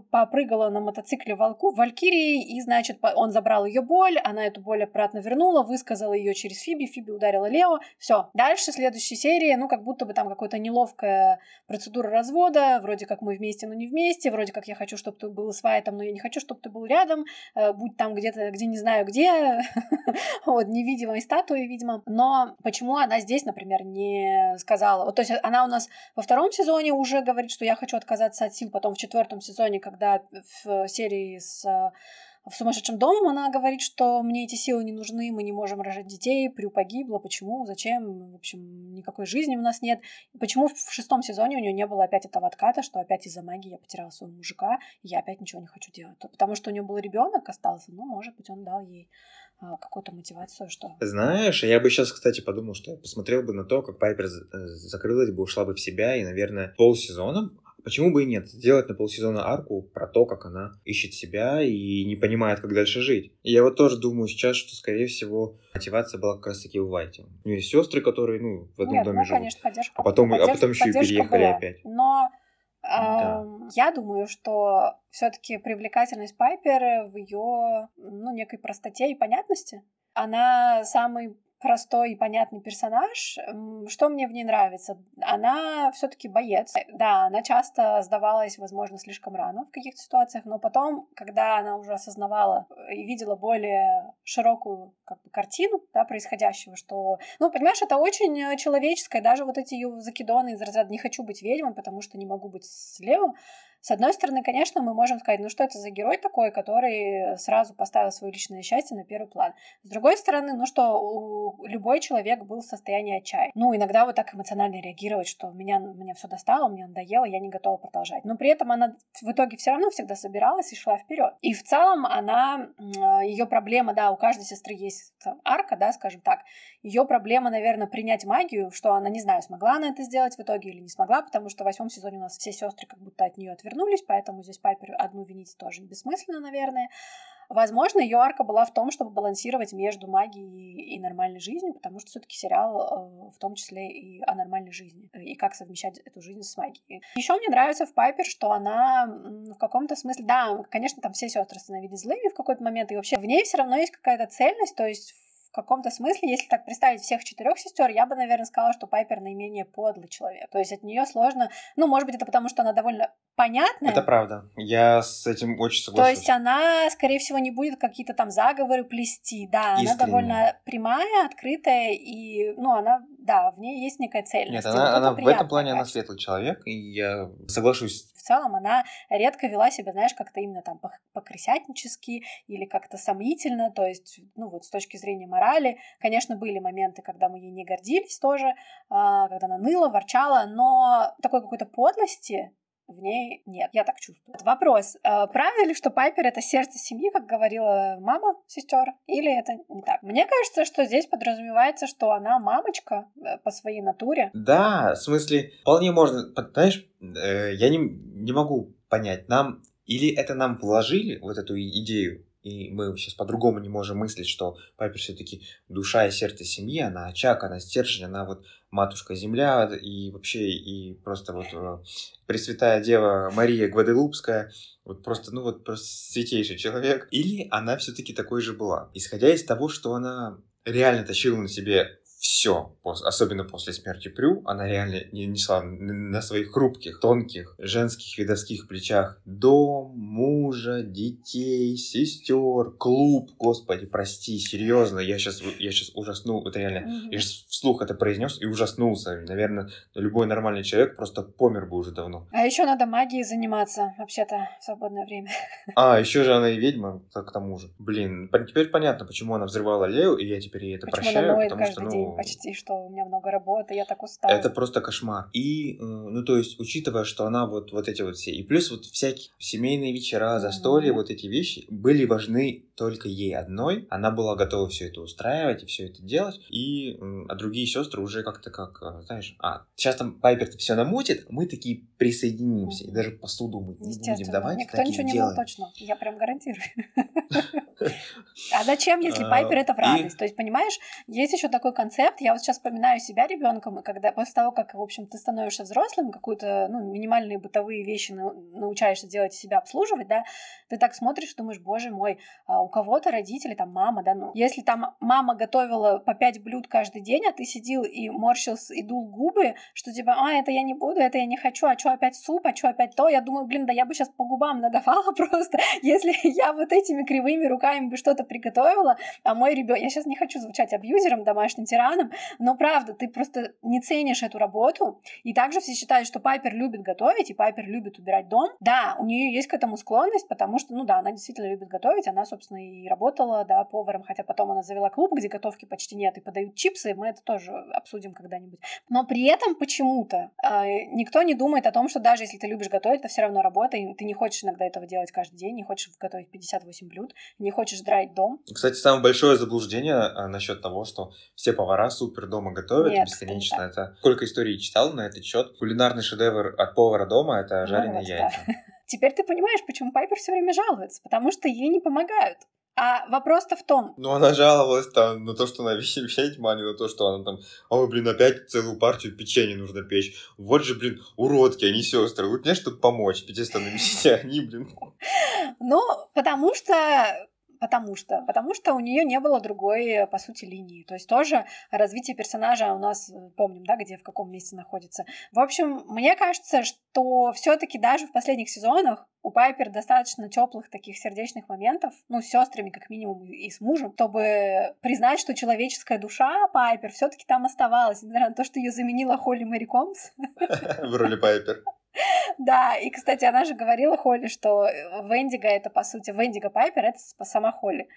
попрыгала на мотоцикле волку в Валькирии, и, значит, он забрал ее боль, она эту боль обратно вернула, высказала ее через Фиби, Фиби ударила Лео. Все. Дальше, следующей серии, ну, как будто бы там какая-то неловкая процедура развода, вроде как мы вместе, но не вместе, вроде как я хочу, чтобы ты был с Вайтом, но я не хочу, чтобы ты был рядом, э, будь там где-то, где не знаю где, (laughs) вот, невидимой статуей, видимо. Но почему она здесь, например, не сказала? Вот, то есть она у нас во втором сезоне уже говорит, что я хочу отказаться от сил, потом в четвертом сезоне, когда в серии с в сумасшедшем домом она говорит, что мне эти силы не нужны, мы не можем рожать детей, Прю погибла, почему, зачем, в общем, никакой жизни у нас нет. Почему в шестом сезоне у нее не было опять этого отката, что опять из-за магии я потеряла своего мужика, и я опять ничего не хочу делать. Потому что у нее был ребенок остался, ну, может быть, он дал ей а, какую-то мотивацию, что... Знаешь, я бы сейчас, кстати, подумал, что я посмотрел бы на то, как Пайпер э, закрылась бы, ушла бы в себя, и, наверное, полсезона Почему бы и нет? Сделать на полсезона арку про то, как она ищет себя и не понимает, как дальше жить. И я вот тоже думаю сейчас, что, скорее всего, мотивация была как раз-таки в Вайте. У нее есть сестры, которые, ну, в одном нет, доме ну, живут. конечно, поддержка. А потом, поддержка, а потом еще и переехали была. опять. Но да. Я думаю, что все-таки привлекательность Пайпер в ее ну, некой простоте и понятности. Она самый простой и понятный персонаж. Что мне в ней нравится? Она все-таки боец. Да, она часто сдавалась, возможно, слишком рано в каких-то ситуациях, но потом, когда она уже осознавала и видела более широкую как бы, картину да, происходящего, что, ну, понимаешь, это очень человеческое, даже вот эти ее закидоны из разряда «не хочу быть ведьмой, потому что не могу быть слева», с одной стороны, конечно, мы можем сказать, ну что это за герой такой, который сразу поставил свое личное счастье на первый план. С другой стороны, ну что любой человек был в состоянии отчаяния. Ну, иногда вот так эмоционально реагировать, что меня, меня все достало, мне надоело, я не готова продолжать. Но при этом она в итоге все равно всегда собиралась и шла вперед. И в целом она, ее проблема, да, у каждой сестры есть арка, да, скажем так. Ее проблема, наверное, принять магию, что она, не знаю, смогла она это сделать в итоге или не смогла, потому что в восьмом сезоне у нас все сестры как будто от нее отвернулись вернулись, поэтому здесь Пайпер одну винить тоже бессмысленно, наверное. Возможно, ее арка была в том, чтобы балансировать между магией и нормальной жизнью, потому что все-таки сериал э, в том числе и о нормальной жизни, и как совмещать эту жизнь с магией. Еще мне нравится в Пайпер, что она в каком-то смысле, да, конечно, там все сестры становились злыми в какой-то момент, и вообще в ней все равно есть какая-то цельность, то есть каком-то смысле, если так представить всех четырех сестер, я бы, наверное, сказала, что Пайпер наименее подлый человек. То есть от нее сложно. Ну, может быть, это потому, что она довольно понятная. Это правда. Я с этим очень согласен. То есть она, скорее всего, не будет какие-то там заговоры плести. Да, Искренне. она довольно прямая, открытая, и, ну, она, да, в ней есть некая цельность. Нет, она, вот она в этом плане она светлый человек, и я соглашусь в целом она редко вела себя, знаешь, как-то именно там покрысятнически или как-то сомнительно, то есть, ну вот с точки зрения морали, конечно, были моменты, когда мы ей не гордились тоже, а, когда она ныла, ворчала, но такой какой-то подлости в ней нет, я так чувствую. Вопрос, а, правда ли, что Пайпер это сердце семьи, как говорила мама сестер, или это не так? Мне кажется, что здесь подразумевается, что она мамочка э, по своей натуре. Да, в смысле, вполне можно, знаешь, э, я не, не могу понять, нам или это нам вложили вот эту идею, и мы сейчас по-другому не можем мыслить, что Пайпер все-таки душа и сердце семьи, она очаг, она стержень, она вот матушка земля, и вообще, и просто вот э, Пресвятая Дева Мария Гваделупская, вот просто, ну вот просто святейший человек. Или она все-таки такой же была. Исходя из того, что она реально тащила на себе все, особенно после смерти Прю, она реально не несла на своих хрупких, тонких, женских видовских плечах дом, мужа, детей, сестер, клуб. Господи, прости, серьезно, я сейчас, я сейчас ужаснул, это реально, mm-hmm. я сейчас вслух это произнес и ужаснулся. Наверное, любой нормальный человек просто помер бы уже давно. А еще надо магией заниматься, вообще-то, в свободное время. (laughs) А, еще же она и ведьма, к тому же. Блин, теперь понятно, почему она взрывала Лео, и я теперь ей это почему прощаю, потому что, ну, почти, что у меня много работы, я так устала. Это просто кошмар. И, ну, то есть, учитывая, что она вот, вот эти вот все, и плюс вот всякие семейные вечера, застолья, mm-hmm. вот эти вещи были важны только ей одной. Она была готова все это устраивать и все это делать. И, а другие сестры уже как-то как, э, знаешь, а, сейчас там Пайпер все намутит, мы такие присоединимся. И даже посуду мы не будем давать. Никто ничего не делаем. точно. Я прям гарантирую. (laughs) А зачем, если Пайпер это в радость? То есть, понимаешь, есть еще такой концепт, я вот сейчас вспоминаю себя ребенком, и когда после того, как, в общем, ты становишься взрослым, какую-то, ну, минимальные бытовые вещи научаешься делать и себя обслуживать, да, ты так смотришь, думаешь, боже мой, а у кого-то родители, там, мама, да, ну, если там мама готовила по пять блюд каждый день, а ты сидел и морщился и дул губы, что типа, а, это я не буду, это я не хочу, а что опять суп, а что опять то, я думаю, блин, да я бы сейчас по губам надавала (laughs) просто, если я вот этими кривыми руками бы что-то приготовила, а мой ребенок, я сейчас не хочу звучать абьюзером, домашним тираном, но правда, ты просто не ценишь эту работу. И также все считают, что Пайпер любит готовить, и Пайпер любит убирать дом. Да, у нее есть к этому склонность, потому что, ну да, она действительно любит готовить. Она, собственно, и работала, да, поваром, хотя потом она завела клуб, где готовки почти нет, и подают чипсы. Мы это тоже обсудим когда-нибудь. Но при этом почему-то э, никто не думает о том, что даже если ты любишь готовить, это все равно работа, и ты не хочешь иногда этого делать каждый день, не хочешь готовить 58 блюд, не хочешь драить дом. Кстати, самое большое заблуждение а, насчет того, что все повара супер дома готовят Нет, бесконечно. Это сколько историй читал на этот счет. Кулинарный шедевр от повара дома это ну жареные ну, яйца. Да. Теперь ты понимаешь, почему Пайпер все время жалуется, потому что ей не помогают. А вопрос-то в том... Ну, она жаловалась там на то, что она а не на то, что она там, ой, блин, опять целую партию печенья нужно печь. Вот же, блин, уродки, они сестры. Вот мне, чтобы помочь, пятистанными (laughs) они, блин. Ну, потому что Потому что, потому что у нее не было другой, по сути, линии. То есть тоже развитие персонажа у нас, помним, да, где в каком месте находится. В общем, мне кажется, что все-таки даже в последних сезонах у Пайпер достаточно теплых таких сердечных моментов, ну, с сестрами, как минимум, и с мужем, чтобы признать, что человеческая душа Пайпер все-таки там оставалась, несмотря на то, что ее заменила Холли Мэри Комс. (laughs) В роли Пайпер. (laughs) Да, и, кстати, она же говорила Холли, что Вендиго это, по сути, Вендиго Пайпер это сама Холли.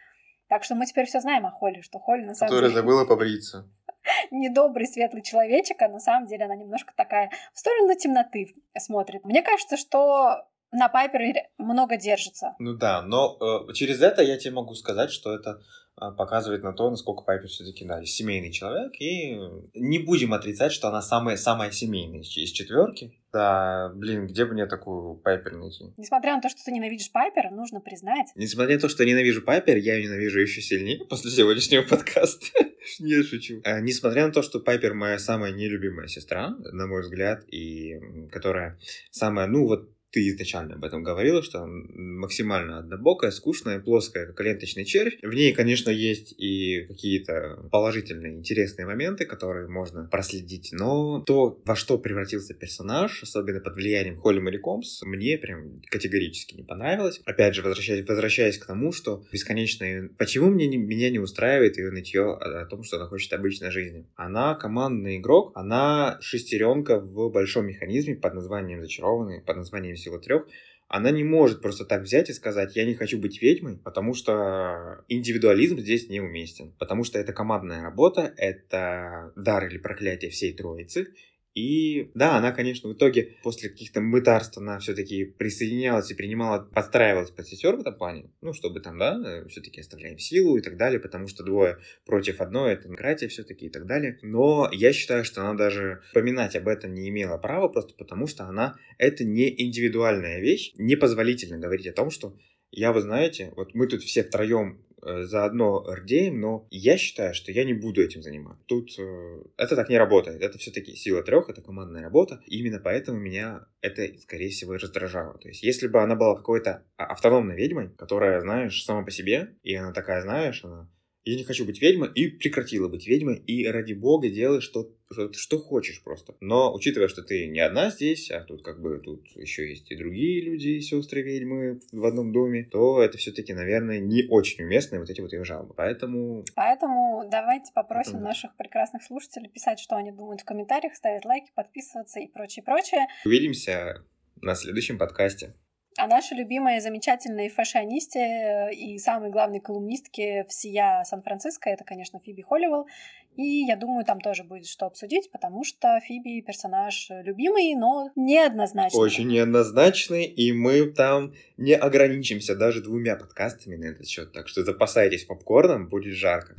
Так что мы теперь все знаем о Холли, что Холли на самом Которая деле... забыла побриться. (laughs) Недобрый, светлый человечек, а на самом деле она немножко такая в сторону темноты смотрит. Мне кажется, что на Пайпер много держится. Ну да, но э, через это я тебе могу сказать, что это а, показывает на то, насколько Пайпер все-таки, да, семейный человек, и не будем отрицать, что она самая, самая семейная из четверки. Да, блин, где бы мне такую Пайпер найти? Несмотря на то, что ты ненавидишь Пайпер, нужно признать. Несмотря на то, что ненавижу Пайпер, я ее ненавижу еще сильнее (laughs) после сегодняшнего подкаста. (laughs) Не шучу. А, несмотря на то, что Пайпер моя самая нелюбимая сестра, на мой взгляд, и которая самая, ну вот ты изначально об этом говорила, что максимально однобокая, скучная, плоская, как ленточный червь. В ней, конечно, есть и какие-то положительные, интересные моменты, которые можно проследить, но то, во что превратился персонаж, особенно под влиянием Холли Мэри Комс, мне прям категорически не понравилось. Опять же, возвращаясь, возвращаясь к тому, что бесконечно... Почему мне не, меня не устраивает ее нытье о, о том, что она хочет обычной жизни? Она командный игрок, она шестеренка в большом механизме под названием «Зачарованный», под названием всего трех, она не может просто так взять и сказать, я не хочу быть ведьмой, потому что индивидуализм здесь неуместен. Потому что это командная работа, это дар или проклятие всей троицы, и да, она, конечно, в итоге после каких-то мытарств она все-таки присоединялась и принимала, подстраивалась под сестер в этом плане. Ну, чтобы там, да, э, все-таки оставляем силу и так далее, потому что двое против одной, это демократия все-таки и так далее. Но я считаю, что она даже поминать об этом не имела права, просто потому что она, это не индивидуальная вещь. Непозволительно говорить о том, что я, вы знаете, вот мы тут все втроем заодно рдеем, но я считаю, что я не буду этим заниматься. Тут э, это так не работает. Это все-таки сила трех, это командная работа. И именно поэтому меня это, скорее всего, и раздражало. То есть, если бы она была какой-то а, автономной ведьмой, которая, знаешь, сама по себе, и она такая, знаешь, она я не хочу быть ведьмой, и прекратила быть ведьмой, и ради бога делай что, что, хочешь просто. Но учитывая, что ты не одна здесь, а тут как бы тут еще есть и другие люди, сестры ведьмы в одном доме, то это все-таки, наверное, не очень уместные вот эти вот ее жалобы. Поэтому... Поэтому давайте попросим Поэтому... наших прекрасных слушателей писать, что они думают в комментариях, ставить лайки, подписываться и прочее, прочее. Увидимся на следующем подкасте. А наши любимые замечательные фэшионисты э, и самые главные колумнистки всея Сан-Франциско это, конечно, Фиби Холливелл. И я думаю, там тоже будет что обсудить, потому что Фиби персонаж любимый, но неоднозначный. Очень неоднозначный, и мы там не ограничимся даже двумя подкастами на этот счет. Так что запасайтесь попкорном, будет жарко.